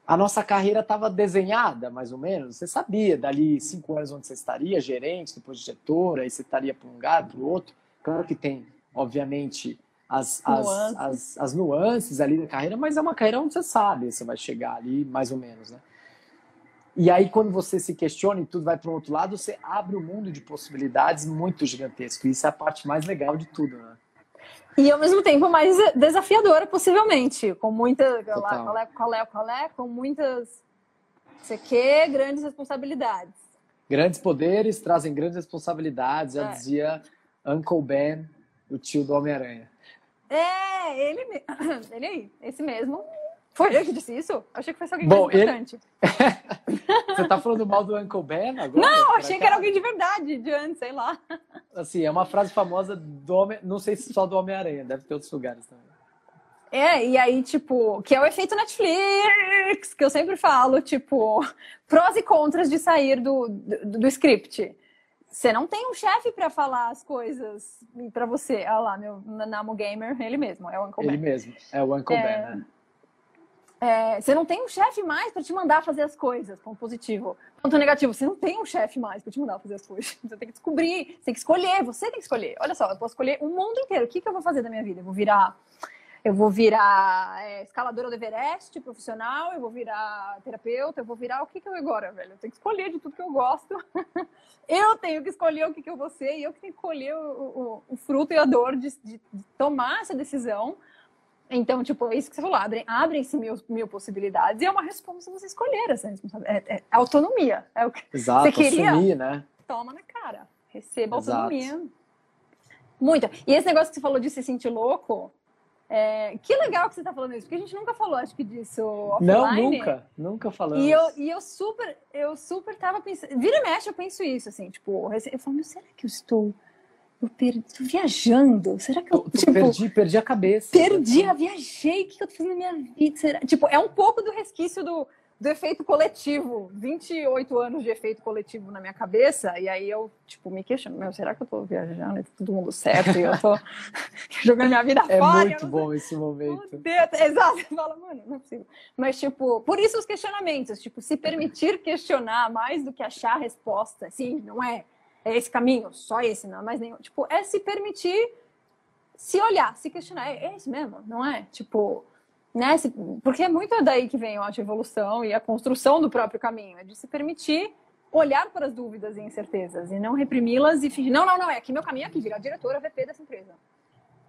a nossa carreira estava desenhada, mais ou menos. Você sabia dali cinco anos onde você estaria, gerente, depois diretor, aí você estaria para um lugar, para o outro. Claro que tem, obviamente, as, as, nuances. As, as, nuances ali da carreira, mas é uma carreira onde você sabe, você vai chegar ali, mais ou menos, né? E aí, quando você se questiona e tudo vai para o outro lado, você abre um mundo de possibilidades muito gigantesco. Isso é a parte mais legal de tudo, né? E ao mesmo tempo mais desafiadora, possivelmente, com muita. Qual é, qual é, qual é? Com muitas. Você quer grandes responsabilidades. Grandes poderes trazem grandes responsabilidades, já é. dizia Uncle Ben, o tio do Homem-Aranha. É, ele, [coughs] ele aí, esse mesmo. Foi ele que disse isso? Achei que foi alguém Bom, mais importante. Ele... [laughs] Você tá falando mal do Uncle Ben agora? Não, achei que era alguém de verdade, de antes, sei lá. Assim, é uma frase famosa do Homem... Não sei se só do Homem-Aranha, deve ter outros lugares também. É, e aí, tipo, que é o efeito Netflix, que eu sempre falo, tipo, prós e contras de sair do, do, do script. Você não tem um chefe para falar as coisas para você. Olha lá, meu Namo Gamer, ele mesmo, é o Uncle ele Ben. Ele mesmo, é o Uncle é... Ben, né? É, você não tem um chefe mais para te mandar fazer as coisas, ponto positivo. Ponto negativo, você não tem um chefe mais para te mandar fazer as coisas. [laughs] Você tem que descobrir, você tem que escolher, você tem que escolher. Olha só, eu posso escolher o mundo inteiro. O que, que eu vou fazer da minha vida? Eu vou virar, eu vou virar é, escaladora do Everest, profissional, eu vou virar terapeuta, eu vou virar o que, que eu agora, velho? Eu tenho que escolher de tudo que eu gosto. [laughs] eu tenho que escolher o que, que eu vou ser e eu que tenho que escolher o, o, o fruto e a dor de, de, de tomar essa decisão então, tipo, é isso que você falou, abrem, abrem-se mil, mil possibilidades e é uma resposta você escolher essa responsabilidade. É, é, autonomia. É o que Exato, você queria. Assumir, né? Toma na cara. Receba Exato. autonomia. Muita. E esse negócio que você falou de se sentir louco, é, que legal que você está falando isso, porque a gente nunca falou, acho que, disso offline. Não, nunca, nunca falamos. E eu, e eu super, eu super tava pensando, vira e mexe eu penso isso, assim, tipo, eu falo, será que eu estou eu perdi, tô viajando. Será que eu, tô, tipo, perdi, perdi a cabeça. Perdi, eu viajei. O que eu tô fazendo na minha vida? Será? Tipo, é um pouco do resquício do, do efeito coletivo. 28 anos de efeito coletivo na minha cabeça. E aí eu, tipo, me questiono, meu, será que eu tô viajando? É todo mundo certo e eu tô [laughs] jogando minha vida é fora. É muito bom sei. esse momento. [laughs] Exato. Você fala, mano, não é possível. Mas, tipo, por isso os questionamentos. Tipo, se permitir questionar mais do que achar a resposta. Sim, não é é esse caminho, só esse, não é mais nenhum. Tipo, é se permitir se olhar, se questionar, é, é esse mesmo, não é? Tipo, né? Porque é muito daí que vem a evolução e a construção do próprio caminho, é de se permitir olhar para as dúvidas e incertezas e não reprimi-las e fingir, não, não, não, é aqui meu caminho é aqui, virar diretora VP dessa empresa.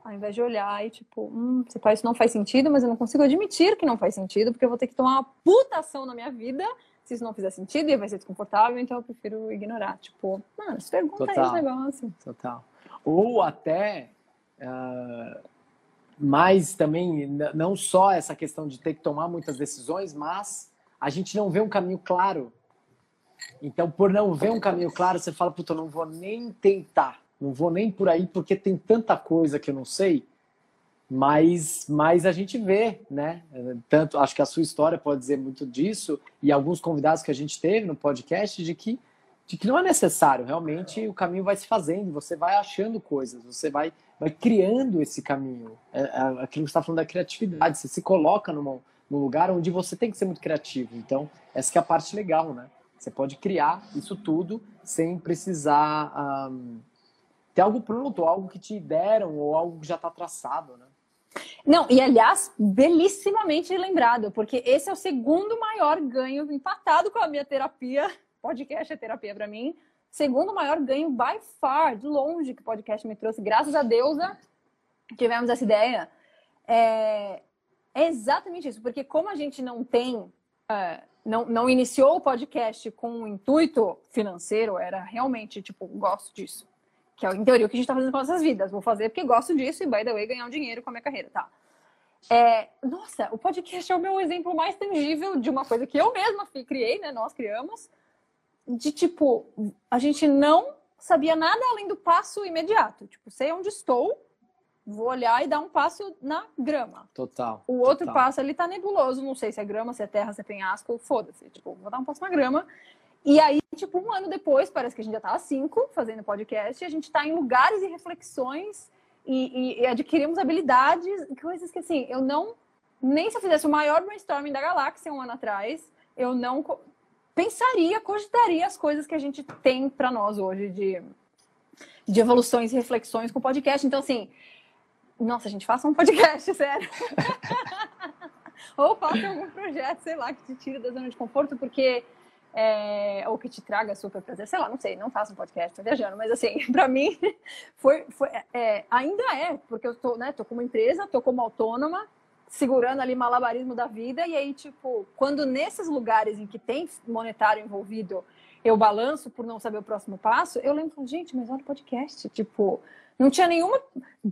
Ao invés de olhar e tipo, hum, isso não faz sentido, mas eu não consigo admitir que não faz sentido, porque eu vou ter que tomar uma puta ação na minha vida se isso não fizer sentido e vai ser desconfortável, então eu prefiro ignorar. Tipo, mano, se pergunta Total. esse negócio. Total. Ou até uh, mais também, não só essa questão de ter que tomar muitas decisões, mas a gente não vê um caminho claro. Então, por não ver um caminho claro, você fala, puta, eu não vou nem tentar, não vou nem por aí, porque tem tanta coisa que eu não sei mas, mas a gente vê, né? Tanto acho que a sua história pode dizer muito disso e alguns convidados que a gente teve no podcast de que de que não é necessário, realmente o caminho vai se fazendo, você vai achando coisas, você vai, vai criando esse caminho. É, é aquilo que você está falando da criatividade, você se coloca numa, num lugar onde você tem que ser muito criativo. Então, essa é a parte legal, né? Você pode criar isso tudo sem precisar um, ter algo pronto, algo que te deram ou algo que já está traçado, né? Não, e aliás, belíssimamente lembrado, porque esse é o segundo maior ganho, empatado com a minha terapia. Podcast é terapia para mim. Segundo maior ganho, by far, de longe, que o podcast me trouxe. Graças a Deus, tivemos essa ideia. É, é exatamente isso, porque como a gente não tem. É, não, não iniciou o podcast com um intuito financeiro, era realmente, tipo, gosto disso que é, em teoria, o que a gente está fazendo com nossas vidas. Vou fazer porque gosto disso e, by the way, ganhar um dinheiro com a minha carreira, tá? É, nossa, o podcast é o meu exemplo mais tangível de uma coisa que eu mesma criei, né? Nós criamos, de tipo, a gente não sabia nada além do passo imediato. Tipo, sei onde estou, vou olhar e dar um passo na grama. Total. O outro total. passo ali tá nebuloso, não sei se é grama, se é terra, se é penhasco, foda-se. Tipo, vou dar um passo na grama. E aí, tipo, um ano depois, parece que a gente já tá há cinco fazendo podcast, e a gente tá em lugares e reflexões e, e, e adquirimos habilidades, coisas que, assim, eu não. Nem se eu fizesse o maior brainstorming da galáxia um ano atrás, eu não pensaria, cogitaria as coisas que a gente tem para nós hoje de, de evoluções e reflexões com podcast. Então, assim, nossa, a gente faça um podcast, [laughs] sério. Ou faça algum projeto, sei lá, que te tire da zona de conforto, porque é, ou que te traga super prazer, sei lá, não sei, não faço um podcast, tô viajando, mas assim, [laughs] para mim foi, foi é, ainda é, porque eu tô, né, tô como empresa, tô como autônoma, segurando ali malabarismo da vida, e aí, tipo, quando nesses lugares em que tem monetário envolvido, eu balanço por não saber o próximo passo, eu lembro, gente, mas olha o podcast, tipo, não tinha nenhuma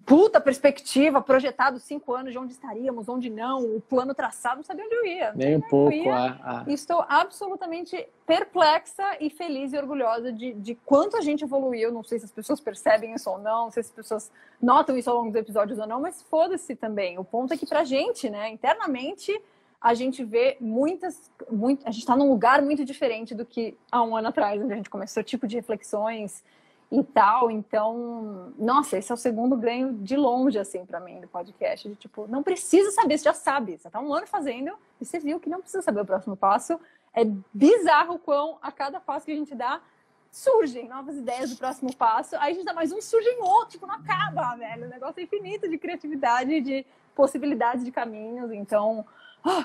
puta perspectiva, projetado cinco anos de onde estaríamos, onde não, o plano traçado, não sabia onde eu ia. Nem um pouco. Ia. Estou absolutamente perplexa e feliz e orgulhosa de, de quanto a gente evoluiu. Não sei se as pessoas percebem isso ou não, não sei se as pessoas notam isso ao longo dos episódios ou não, mas foda-se também. O ponto é que pra gente, né, internamente, a gente vê muitas. Muito, a gente está num lugar muito diferente do que há um ano atrás, onde a gente começou tipo de reflexões e tal. Então, nossa, esse é o segundo ganho de longe, assim, para mim, do podcast. De tipo, não precisa saber, você já sabe. Você tá um ano fazendo e você viu que não precisa saber o próximo passo. É bizarro quão a cada passo que a gente dá surgem novas ideias do próximo passo. Aí a gente dá mais um, surgem outro, tipo, não acaba, velho. O negócio é infinito de criatividade, de possibilidades de caminhos. Então, oh,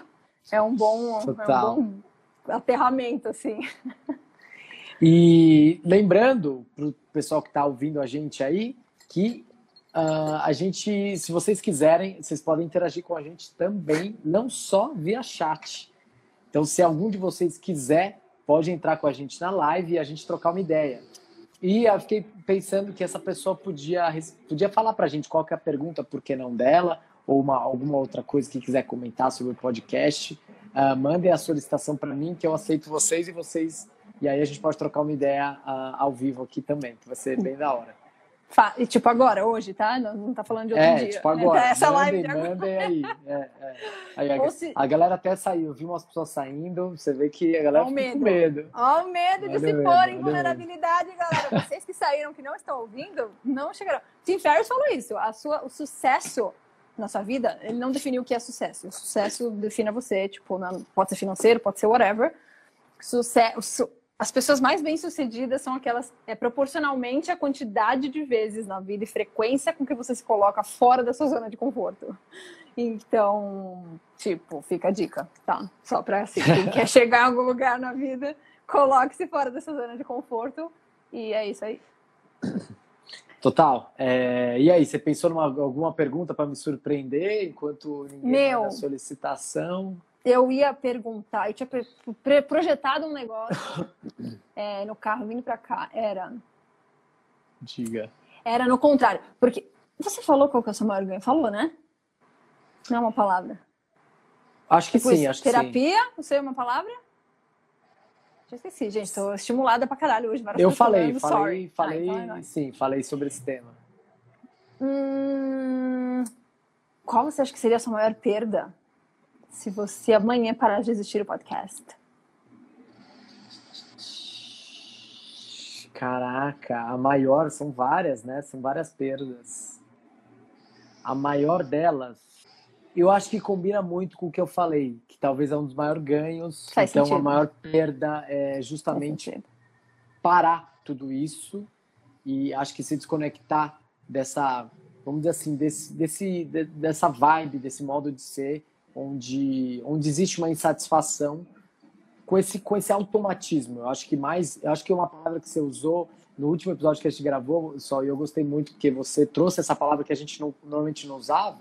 é um bom, é um bom aterramento, assim. E lembrando o pessoal que está ouvindo a gente aí que uh, a gente, se vocês quiserem, vocês podem interagir com a gente também, não só via chat. Então, se algum de vocês quiser, pode entrar com a gente na live e a gente trocar uma ideia. E eu fiquei pensando que essa pessoa podia, podia falar para a gente qual é a pergunta, por que não dela, ou uma, alguma outra coisa que quiser comentar sobre o podcast. Uh, mandem a solicitação para mim, que eu aceito vocês e vocês e aí a gente pode trocar uma ideia uh, ao vivo aqui também, que vai ser bem da hora. E tipo agora, hoje, tá? Não, não tá falando de outro é, dia. tipo agora. É, [laughs] essa mandem, live de mandem aí. É, é. aí a, se... a, galera até saiu, viu umas pessoas saindo, você vê que a galera Olha fica com medo. Olha o medo de se pôr em vulnerabilidade, galera. Vocês que saíram, que não estão ouvindo, não chegaram. Tim Ferriss falou isso. A sua, o sucesso na sua vida, ele não definiu o que é sucesso. O sucesso define você, tipo, pode ser financeiro, pode ser whatever. Sucesso, as pessoas mais bem-sucedidas são aquelas é proporcionalmente a quantidade de vezes na vida e frequência com que você se coloca fora da sua zona de conforto. Então, tipo, fica a dica, tá? Só para assim, quem [laughs] quer chegar em algum lugar na vida, coloque-se fora dessa zona de conforto e é isso aí. Total. É, e aí, você pensou em alguma pergunta para me surpreender enquanto ninguém Meu, a solicitação? Eu ia perguntar, eu tinha projetado um negócio [coughs] é, no carro vindo para cá. Era. Diga. Era no contrário. Porque você falou qual que é o seu maior ganho? Falou, né? Não é uma palavra. Acho que tipo, sim, acho terapia, que sim. Terapia, não sei uma palavra? Já esqueci, gente. Estou estimulada pra caralho hoje. Eu falei, falei, falei, Ai, sim, falei sobre esse tema. Hum, qual você acha que seria a sua maior perda? Se você amanhã parar de existir o podcast? Caraca, a maior, são várias, né? São várias perdas. A maior delas, eu acho que combina muito com o que eu falei, que talvez é um dos maiores ganhos. Faz então, sentido. a maior perda é justamente parar tudo isso e acho que se desconectar dessa vamos dizer assim, desse, desse, dessa vibe, desse modo de ser, onde, onde existe uma insatisfação com esse, com esse automatismo. Eu acho que mais, eu acho que uma palavra que você usou no último episódio que a gente gravou, só eu gostei muito porque você trouxe essa palavra que a gente não, normalmente não usava,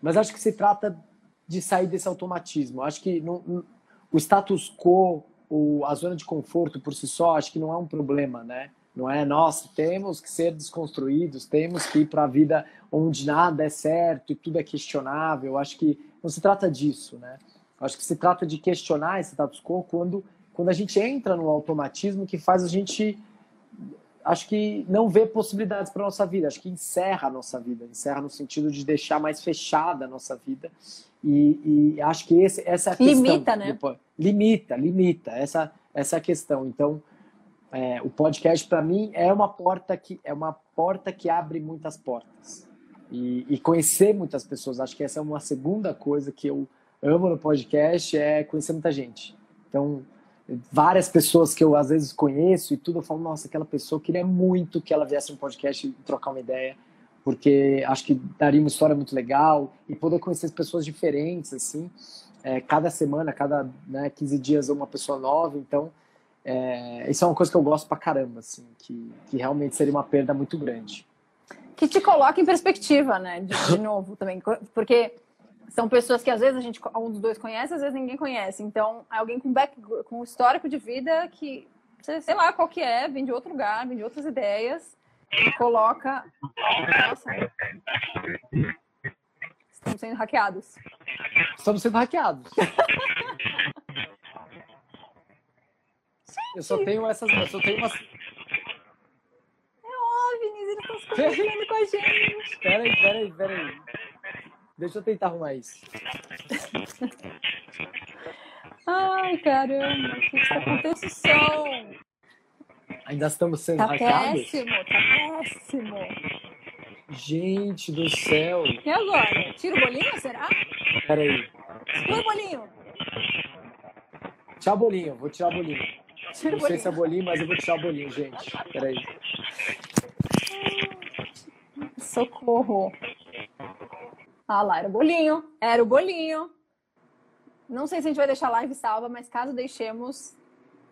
mas acho que se trata de sair desse automatismo. Eu acho que não, o status quo, o, a zona de conforto por si só, acho que não é um problema, né? Não é, nossa, temos que ser desconstruídos, temos que ir para a vida onde nada é certo e tudo é questionável. Acho que não se trata disso, né? Eu acho que se trata de questionar esse status quo quando, quando a gente entra no automatismo que faz a gente, acho que não ver possibilidades para nossa vida. Acho que encerra a nossa vida, encerra no sentido de deixar mais fechada a nossa vida. E, e acho que esse, essa é a questão. Limita, né? Depois. Limita, limita. Essa, essa é a questão. Então, é, o podcast para mim é uma porta que é uma porta que abre muitas portas e, e, conhecer muitas pessoas. Acho que essa é uma segunda coisa que eu amo no podcast é conhecer muita gente. Então várias pessoas que eu às vezes conheço e tudo eu falo nossa aquela pessoa queria muito que ela viesse no podcast e trocar uma ideia porque acho que daria uma história muito legal e poder conhecer pessoas diferentes assim é, cada semana cada né, 15 dias uma pessoa nova então é, isso é uma coisa que eu gosto pra caramba, assim, que, que realmente seria uma perda muito grande. Que te coloca em perspectiva, né? De, de [laughs] novo também. Porque são pessoas que às vezes a gente, um dos dois conhece, às vezes ninguém conhece. Então, é alguém com, back, com histórico de vida que, sei lá qual que é, vem de outro lugar, vem de outras ideias, e coloca. Nossa. Estamos sendo hackeados. Estamos sendo hackeados. [laughs] Eu só tenho essas. Eu só tenho umas. Eles estão se comunicando com a gente. Peraí, peraí, peraí. Deixa eu tentar arrumar isso. Ai, caramba, o que está acontecendo? Ainda estamos sendo tá hackeados? Péssimo, tá péssimo. Gente do céu. E agora? Tira o bolinho, será? Peraí. Exclui o bolinho. Tchau, bolinho. Vou tirar o bolinho. Tira Não o sei bolinho. se é bolinho, mas eu vou tirar o bolinho, gente. Peraí. Socorro. Ah lá, era o bolinho. Era o bolinho. Não sei se a gente vai deixar a live salva, mas caso deixemos,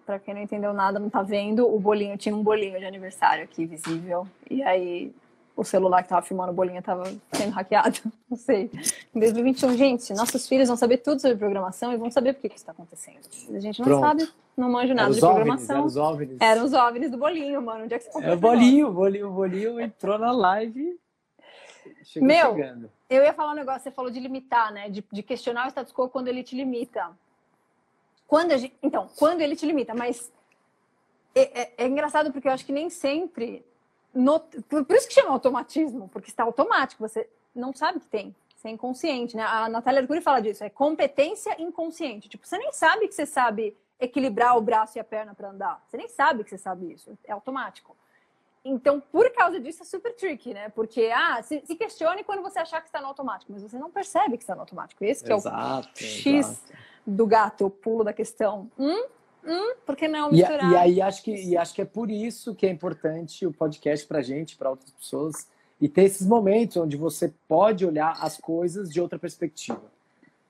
para quem não entendeu nada, não tá vendo, o bolinho tinha um bolinho de aniversário aqui visível. E aí o celular que tava filmando o bolinho tava sendo hackeado. [laughs] Não sei. Em 2021, gente, nossos filhos vão saber tudo sobre programação e vão saber por que que isso tá acontecendo. A gente não Pronto. sabe, não Eram nada de OVNIs, programação. eram os OVNIs. Eram os OVNIs do bolinho, mano. Onde é que você comprou É bolinho, bolinho, bolinho entrou na live. Chegou Meu, chegando. Eu ia falar um negócio, você falou de limitar, né? De, de questionar o status quo quando ele te limita. Quando a gente, então, quando ele te limita, mas é, é- é engraçado porque eu acho que nem sempre. no- por, por isso que chama automatismo, porque está automático, você não sabe que tem. Você é inconsciente, né? A Natália Arcuri fala disso, é competência inconsciente. Tipo, você nem sabe que você sabe equilibrar o braço e a perna para andar. Você nem sabe que você sabe isso. É automático. Então, por causa disso, é super tricky, né? Porque, ah, se, se questione quando você achar que está no automático, mas você não percebe que está no automático. Esse que é o Exato. X exato. do gato, o pulo da questão. Hum? Hum? Por que não E, misturar? e aí acho que e acho que é por isso que é importante o podcast para gente, para outras pessoas, e ter esses momentos onde você pode olhar as coisas de outra perspectiva.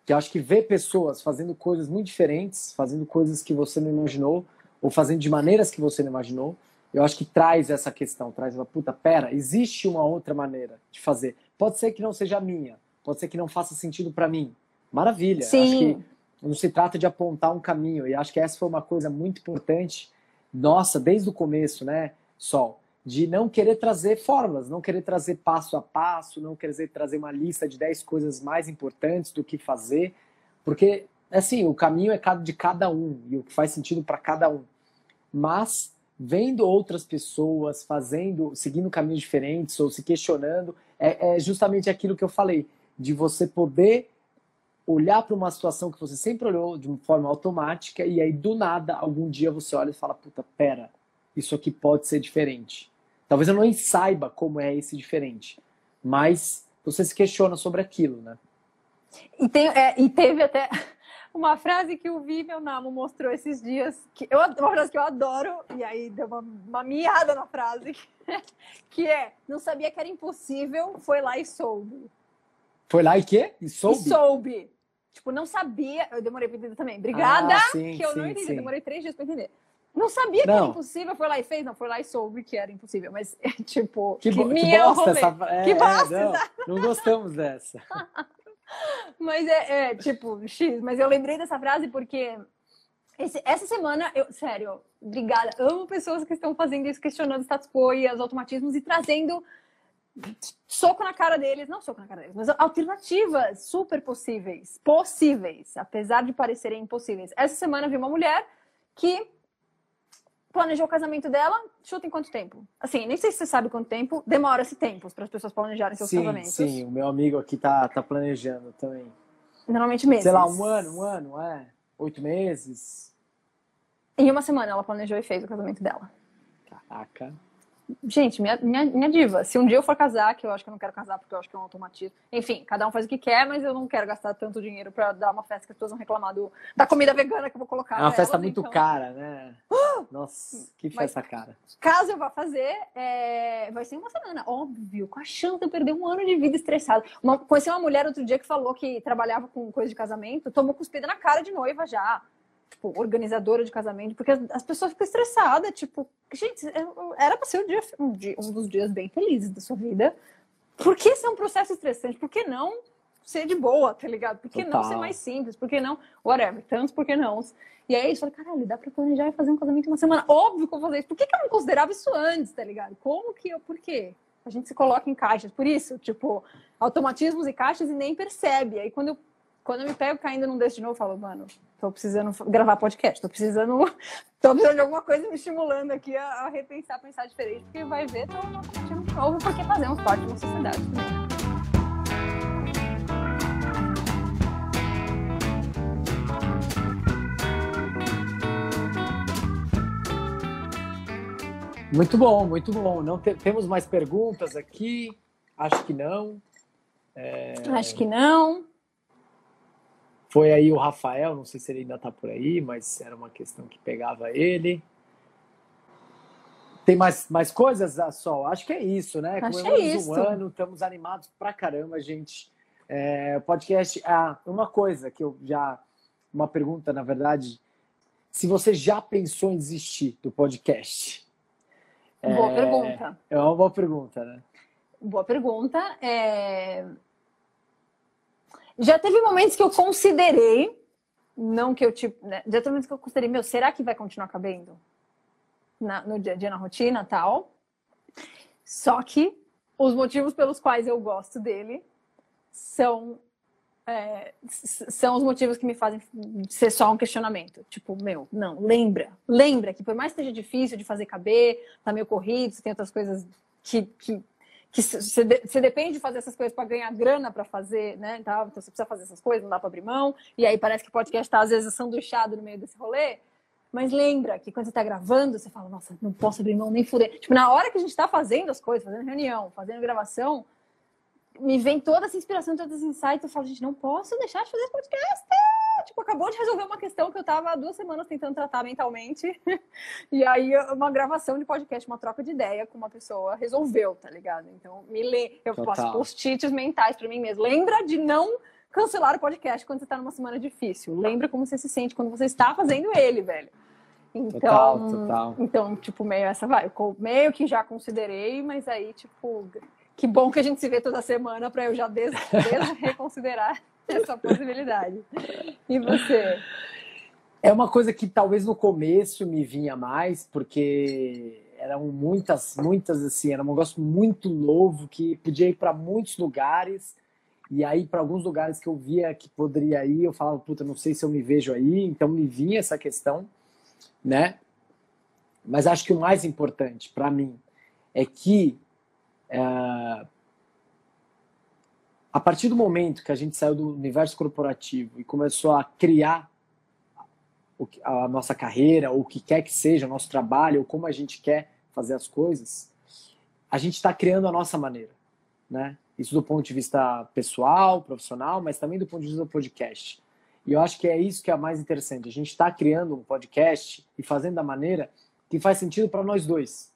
Que eu acho que ver pessoas fazendo coisas muito diferentes, fazendo coisas que você não imaginou, ou fazendo de maneiras que você não imaginou, eu acho que traz essa questão, traz uma puta, pera, existe uma outra maneira de fazer. Pode ser que não seja a minha, pode ser que não faça sentido para mim. Maravilha. Acho que Sim. não se trata de apontar um caminho. E acho que essa foi uma coisa muito importante, nossa, desde o começo, né, Sol? De não querer trazer fórmulas, não querer trazer passo a passo, não querer trazer uma lista de 10 coisas mais importantes do que fazer, porque, assim, o caminho é de cada um e o que faz sentido para cada um. Mas, vendo outras pessoas fazendo, seguindo caminhos diferentes ou se questionando, é, é justamente aquilo que eu falei, de você poder olhar para uma situação que você sempre olhou de uma forma automática e aí do nada algum dia você olha e fala puta pera isso aqui pode ser diferente talvez eu não saiba como é esse diferente mas você se questiona sobre aquilo né E, tem, é, e teve até [laughs] uma frase que o Vi, meu namo, mostrou esses dias, que eu, uma frase que eu adoro, e aí deu uma, uma miada na frase, [laughs] que é, não sabia que era impossível, foi lá e soube. Foi lá e quê? E soube? E soube. Tipo, não sabia, eu demorei para entender também. Obrigada, ah, sim, que eu sim, não entendi, sim. demorei três dias para entender. Não sabia não. que era impossível, foi lá e fez, não, foi lá e soube que era impossível, mas [laughs] tipo, que, que, bo que bosta essa... É, que bosta! Não, não gostamos dessa. [laughs] mas é, é, tipo, X, mas eu lembrei dessa frase porque esse, essa semana, eu, sério, obrigada, amo pessoas que estão fazendo isso, questionando o status quo e os automatismos e trazendo soco na cara deles, não soco na cara deles, mas alternativas super possíveis, possíveis, apesar de parecerem impossíveis. Essa semana eu vi uma mulher que planejou o casamento dela, chuta em quanto tempo? Assim, nem sei se você sabe quanto tempo, demora-se tempos para as pessoas planejarem seus sim, casamentos. Sim, o meu amigo aqui tá, tá planejando também. Normalmente meses. Sei lá, um ano, um ano, é. Oito meses. Em uma semana ela planejou e fez o casamento dela. Caraca. Gente, minha, minha, minha diva. Se um dia eu for casar, que eu acho que eu não quero casar porque eu acho que é um automatismo. Enfim, cada um faz o que quer, mas eu não quero gastar tanto dinheiro para dar uma festa que as pessoas vão reclamar do, da comida vegana que eu vou colocar. É uma festa elas, muito então... cara, né? Nossa, que festa mas, cara. Caso eu vá fazer, é... vai ser uma semana, óbvio, com a chance de eu perder um ano de vida estressado. Uma, conheci uma mulher outro dia que falou que trabalhava com coisa de casamento, tomou cuspida na cara de noiva já tipo, organizadora de casamento, porque as pessoas ficam estressadas, tipo, gente, era para ser um, dia, um, dia, um dos dias bem felizes da sua vida. Por que ser um processo estressante? Por que não ser de boa, tá ligado? Por que Total. não ser mais simples? Por que não? Whatever, tantos por que não? E aí eu falei, caralho, dá pra planejar e fazer um casamento em uma semana. Óbvio que eu vou fazer isso. Por que, que eu não considerava isso antes, tá ligado? Como que eu, por quê? A gente se coloca em caixas. Por isso, tipo, automatismos e caixas e nem percebe. Aí quando eu quando eu me pego caindo num desse de novo, eu falo, mano, tô precisando gravar podcast, tô precisando, [laughs] tô precisando de alguma coisa me estimulando aqui a, a repensar, pensar diferente, porque vai ver, tô competindo de novo, porque fazemos parte de uma sociedade também. Muito bom, muito bom. Não te, temos mais perguntas aqui? Acho que não. É... Acho que não. Foi aí o Rafael, não sei se ele ainda está por aí, mas era uma questão que pegava ele. Tem mais, mais coisas, Sol? Acho que é isso, né? Acho que é isso. um ano, estamos animados pra caramba, gente. É, podcast. Ah, uma coisa que eu já. Uma pergunta, na verdade. Se você já pensou em desistir do podcast? Boa é, pergunta. É uma boa pergunta, né? Boa pergunta. É... Já teve momentos que eu considerei, não que eu tipo, né? já teve momentos que eu considerei, meu, será que vai continuar cabendo na, no dia a dia, na rotina, tal? Só que os motivos pelos quais eu gosto dele são é, são os motivos que me fazem ser só um questionamento. Tipo, meu, não, lembra, lembra que por mais que esteja difícil de fazer caber, tá meio corrido, você tem outras coisas que, que que você, de, depende de fazer essas coisas para ganhar grana para fazer, né? Então, você precisa fazer essas coisas, não dá para abrir mão. E aí parece que o podcast está às vezes sanduichado no meio desse rolê. Mas lembra que quando você está gravando, você fala, nossa, não posso abrir mão nem fuder. Tipo, na hora que a gente está fazendo as coisas, fazendo reunião, fazendo gravação, me vem toda essa inspiração, todos esses insights. Eu falo, gente, não posso deixar de fazer podcast tipo, acabou de resolver uma questão que eu tava há duas semanas tentando tratar mentalmente. [laughs] e aí, uma gravação de podcast, uma troca de ideia com uma pessoa resolveu, tá ligado? Então, me lê, eu Total. faço post-its mentais para mim mesmo. Lembra de não cancelar o podcast quando você tá numa semana difícil. Lembra como você se sente quando você está fazendo ele, velho. Então, total, total. então, tipo, meio essa vai. Eu meio que já considerei, mas aí, tipo, que bom que a gente se vê toda semana para eu já des, [laughs] des reconsiderar [laughs] essa possibilidade. E você? É uma coisa que talvez no começo me vinha mais, porque eram muitas, muitas assim, era um negócio muito novo que podia ir para muitos lugares. E aí, para alguns lugares que eu via que poderia ir, eu falava, puta, não sei se eu me vejo aí. Então, me vinha essa questão, né? Mas acho que o mais importante para mim é que é, a partir do momento que a gente saiu do universo corporativo e começou a criar a nossa carreira, ou o que quer que seja, o nosso trabalho, ou como a gente quer fazer as coisas, a gente está criando a nossa maneira, né? Isso do ponto de vista pessoal, profissional, mas também do ponto de vista do podcast. E eu acho que é isso que é mais interessante. A gente está criando um podcast e fazendo da maneira que faz sentido para nós dois.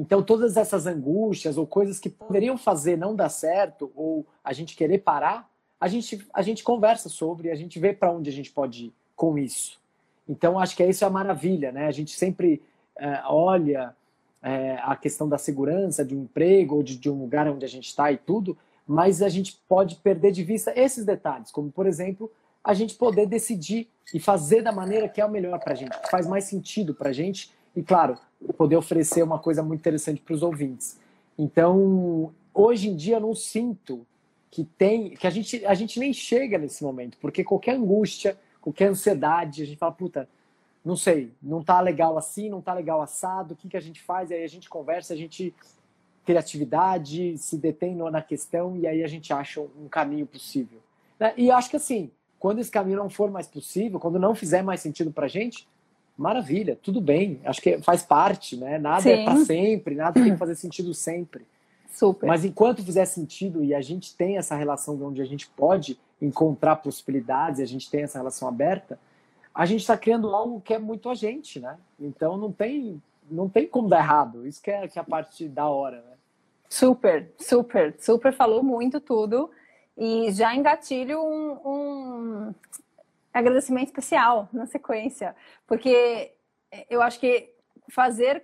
Então, todas essas angústias ou coisas que poderiam fazer não dar certo ou a gente querer parar, a gente, a gente conversa sobre, a gente vê para onde a gente pode ir com isso. Então, acho que é isso é a maravilha, né? A gente sempre é, olha é, a questão da segurança de um emprego ou de, de um lugar onde a gente está e tudo, mas a gente pode perder de vista esses detalhes, como, por exemplo, a gente poder decidir e fazer da maneira que é o melhor para a gente, que faz mais sentido para a gente e, claro, poder oferecer uma coisa muito interessante para os ouvintes. Então, hoje em dia, eu não sinto que tem, que a gente, a gente nem chega nesse momento, porque qualquer angústia, qualquer ansiedade, a gente fala, puta, não sei, não tá legal assim, não tá legal assado, o que, que a gente faz? Aí a gente conversa, a gente criatividade, se detém na questão e aí a gente acha um caminho possível. Né? E acho que assim, quando esse caminho não for mais possível, quando não fizer mais sentido pra gente, maravilha, tudo bem. Acho que faz parte, né? Nada é Sim. é para sempre, nada tem que fazer [clears throat] sentido sempre. Super. Mas enquanto fizer sentido e a gente tem essa relação onde a gente pode encontrar possibilidades, a gente tem essa relação aberta, a gente está criando algo que é muito a gente, né? Então não tem, não tem como dar errado. Isso que é, que é a parte da hora, né? Super, super, super falou muito tudo. E já engatilho um, um agradecimento especial na sequência, porque eu acho que fazer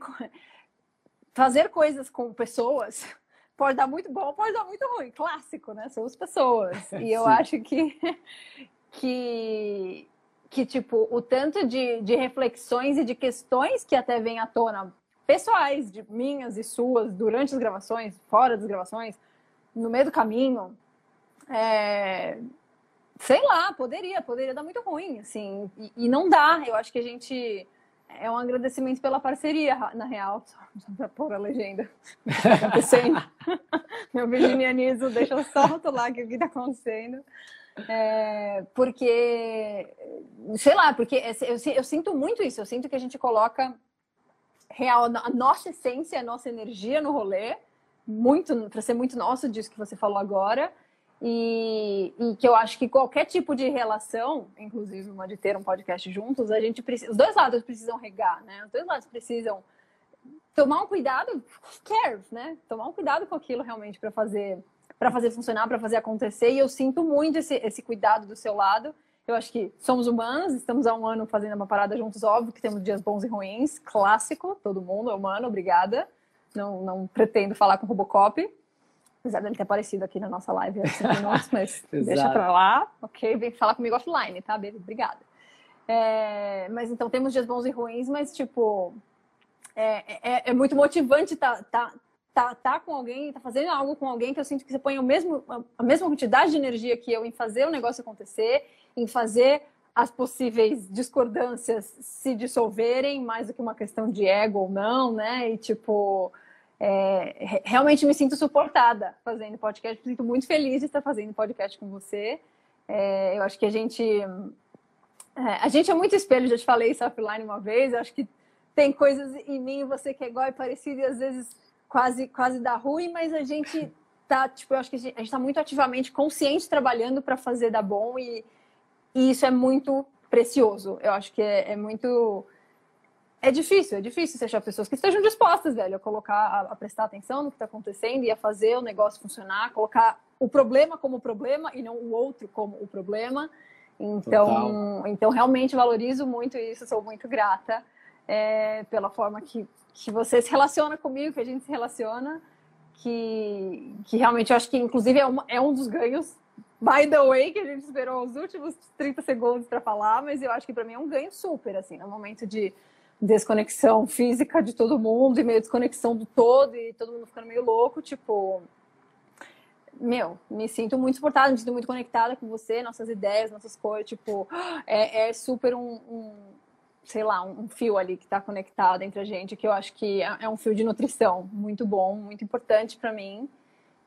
fazer coisas com pessoas [laughs] pode dar muito bom, pode dar muito ruim, clássico, né? São as pessoas. [laughs] E eu acho que [laughs] que que tipo o tanto de, de reflexões e de questões que até vem à tona pessoais de minhas e suas durante as gravações, fora das gravações, no meio do caminho, é, sei lá, poderia, poderia dar muito ruim, assim, e, e, não dá. Eu acho que a gente é um agradecimento pela parceria, na real, só, pra pôr a legenda. [laughs] Meu virginianismo deixa eu solto lá que o que tá acontecendo. É, porque, sei lá, porque eu, eu sinto muito isso, eu sinto que a gente coloca real a nossa essência, a nossa energia no rolê, muito para ser muito nosso disso que você falou agora. E, e, que eu acho que qualquer tipo de relação, inclusive uma de ter um podcast juntos, a gente precisa, os dois lados precisam regar, né? Os dois lados precisam tomar um cuidado, cares, né? Tomar um cuidado com aquilo realmente para fazer para fazer funcionar, para fazer acontecer. E eu sinto muito esse, esse cuidado do seu lado. Eu acho que somos humanos, estamos há um ano fazendo uma parada juntos, óbvio que temos dias bons e ruins, clássico, todo mundo é humano, obrigada. Não, não pretendo falar com Robocop. Apesar dele ter aparecido aqui na nossa live há cinco [laughs] minutos, mas deixa pra lá, ok? Vem falar comigo offline, tá, baby? Obrigada. É, mas então temos dias bons e ruins, mas tipo, é, é, é muito motivante tá, tá, tá, tá com alguém, tá fazendo algo com alguém que eu sinto que você põe o mesmo, a mesma quantidade de energia que eu em fazer o negócio acontecer, em fazer as possíveis discordâncias se dissolverem, mais do que uma questão de ego ou não, né? E tipo, é, realmente me sinto suportada fazendo podcast, me sinto muito feliz de estar fazendo podcast com você. É, eu acho que a gente é, a gente é muito espelho, já te falei isso offline uma vez, eu acho que tem coisas em mim você que é igual e parecido e às vezes quase quase dá ruim, mas a gente tá, tipo, eu acho que a gente está muito ativamente consciente trabalhando para fazer dar bom e, e, isso é muito precioso. Eu acho que é, é muito é difícil, é difícil você achar pessoas que estejam dispostas, velho, a colocar, a, a prestar atenção no que está acontecendo e a fazer o negócio funcionar, colocar o problema como problema e não o outro como o problema. Então, então realmente valorizo muito isso, sou muito grata é, pela forma que, que você se relaciona comigo, que a gente se relaciona, que, que realmente eu acho que inclusive é, uma, é um dos ganhos by the way, que a gente esperou os últimos 30 segundos para falar, mas eu acho que para mim é um ganho super, assim, no momento de desconexão física de todo mundo e meio desconexão do todo e todo mundo ficando meio louco, tipo, meu, me sinto muito suportada, me sinto muito conectada com você, nossas ideias, nossas coisas, tipo, é, é super um, um, sei lá, um fio ali que está conectado entre a gente, que eu acho que é, é um fio de nutrição muito bom, muito importante para mim.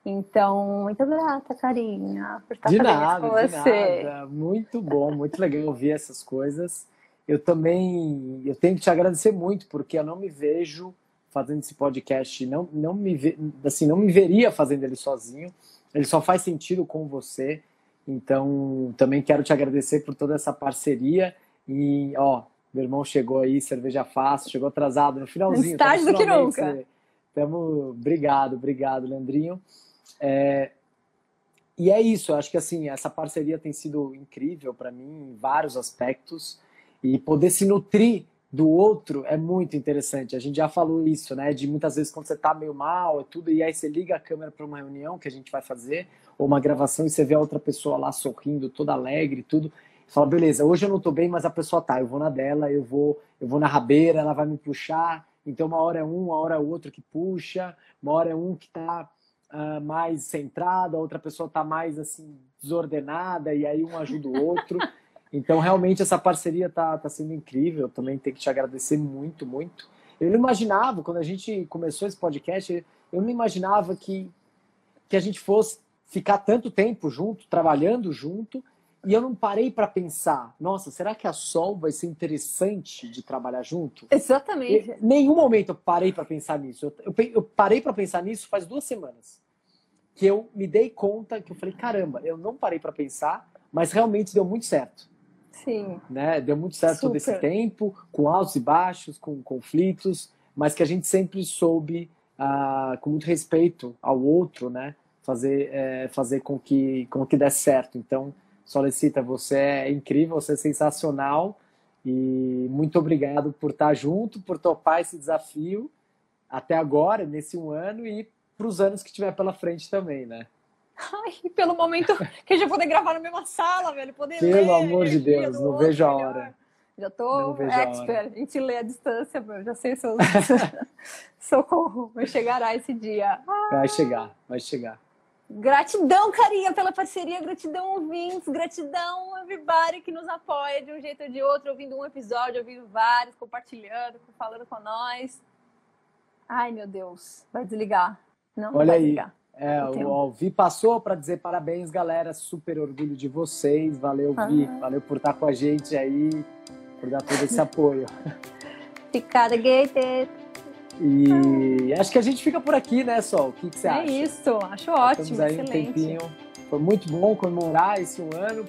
Então, muito grata, carinha, por estar de nada, com você. Nada. Muito bom, muito legal ouvir essas coisas eu também eu tenho que te agradecer muito porque eu não me vejo fazendo esse podcast, não não me assim não me veria fazendo ele sozinho. Ele só faz sentido com você. Então, também quero te agradecer por toda essa parceria. E, ó, meu irmão chegou aí, cerveja fácil, chegou atrasado no finalzinho. Estágio do que nunca. Tamo... Obrigado, obrigado, Leandrinho. É... E é isso, eu acho que assim, essa parceria tem sido incrível para mim em vários aspectos. E poder se nutrir do outro é muito interessante. A gente já falou isso, né? De muitas vezes quando você tá meio mal, é tudo, e aí você liga a câmera para uma reunião que a gente vai fazer, ou uma gravação, e você vê a outra pessoa lá sorrindo, toda alegre, tudo. Você fala, beleza, hoje eu não tô bem, mas a pessoa tá, eu vou na dela, eu vou, eu vou na rabeira, ela vai me puxar. Então uma hora é um, uma hora é outro que puxa, uma hora é um que tá uh, mais centrado, a outra pessoa tá mais assim desordenada, e aí um ajuda o outro. [laughs] Então, realmente, essa parceria tá, tá sendo incrível. Eu também tenho que te agradecer muito, muito. Eu não imaginava, quando a gente começou esse podcast, eu não imaginava que, que a gente fosse ficar tanto tempo junto, trabalhando junto, e eu não parei para pensar, nossa, será que a Sol vai ser interessante de trabalhar junto? Exatamente. Em nenhum momento eu parei para pensar nisso. Eu, eu, eu parei para pensar nisso faz duas semanas. Que eu me dei conta que eu falei, caramba, eu não parei para pensar, mas realmente deu muito certo. Sim. Né? Deu muito certo Super. todo esse tempo, com altos e baixos, com conflitos, mas que a gente sempre soube, ah, com muito respeito ao outro, né? fazer, é, fazer com, que, com que desse certo. Então, Solicita, você é incrível, você é sensacional e muito obrigado por estar junto, por topar esse desafio até agora, nesse um ano e para os anos que tiver pela frente também, né? Ai, pelo momento [laughs] que a gente vai poder gravar na mesma sala, velho. Poder Pelo ler, amor de Deus, não outro, vejo a hora. Já tô expert. A, gente lê a distância, meu. Já sei seus. [laughs] Socorro, vai chegará esse dia. Vai chegar, vai chegar. Gratidão, carinha, pela parceria, gratidão, ouvintes, gratidão, everybody que nos apoia de um jeito ou de outro, ouvindo um episódio, ouvindo vários, compartilhando, falando com nós. Ai, meu Deus, vai desligar. Não, Olha vai aí. desligar. É, o Alvi passou para dizer parabéns, galera. Super orgulho de vocês. Valeu, Vi. Ah. Valeu por estar com a gente aí, por dar todo esse [laughs] apoio. Ficada gated. E acho que a gente fica por aqui, né, Sol? O que, que você é acha? É isso, acho ótimo, Estamos aí excelente. um tempinho. Foi muito bom comemorar esse um ano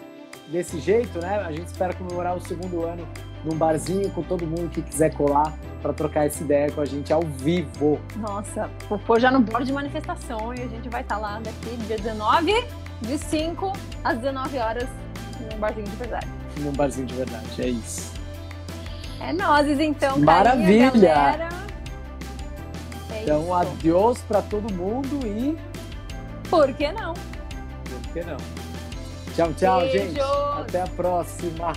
desse jeito, né? A gente espera comemorar o segundo ano num barzinho com todo mundo que quiser colar para trocar essa ideia com a gente ao vivo. Nossa, vou já no bordo de manifestação e a gente vai estar tá lá daqui dia 19, de 5 às 19 horas, num barzinho de verdade. Num barzinho de verdade, é isso. É nozes então, Maravilha! Carinha, é então, isso. adiós para todo mundo e. Por que não? Por que não? Tchau, tchau, Beijos. gente. Até a próxima.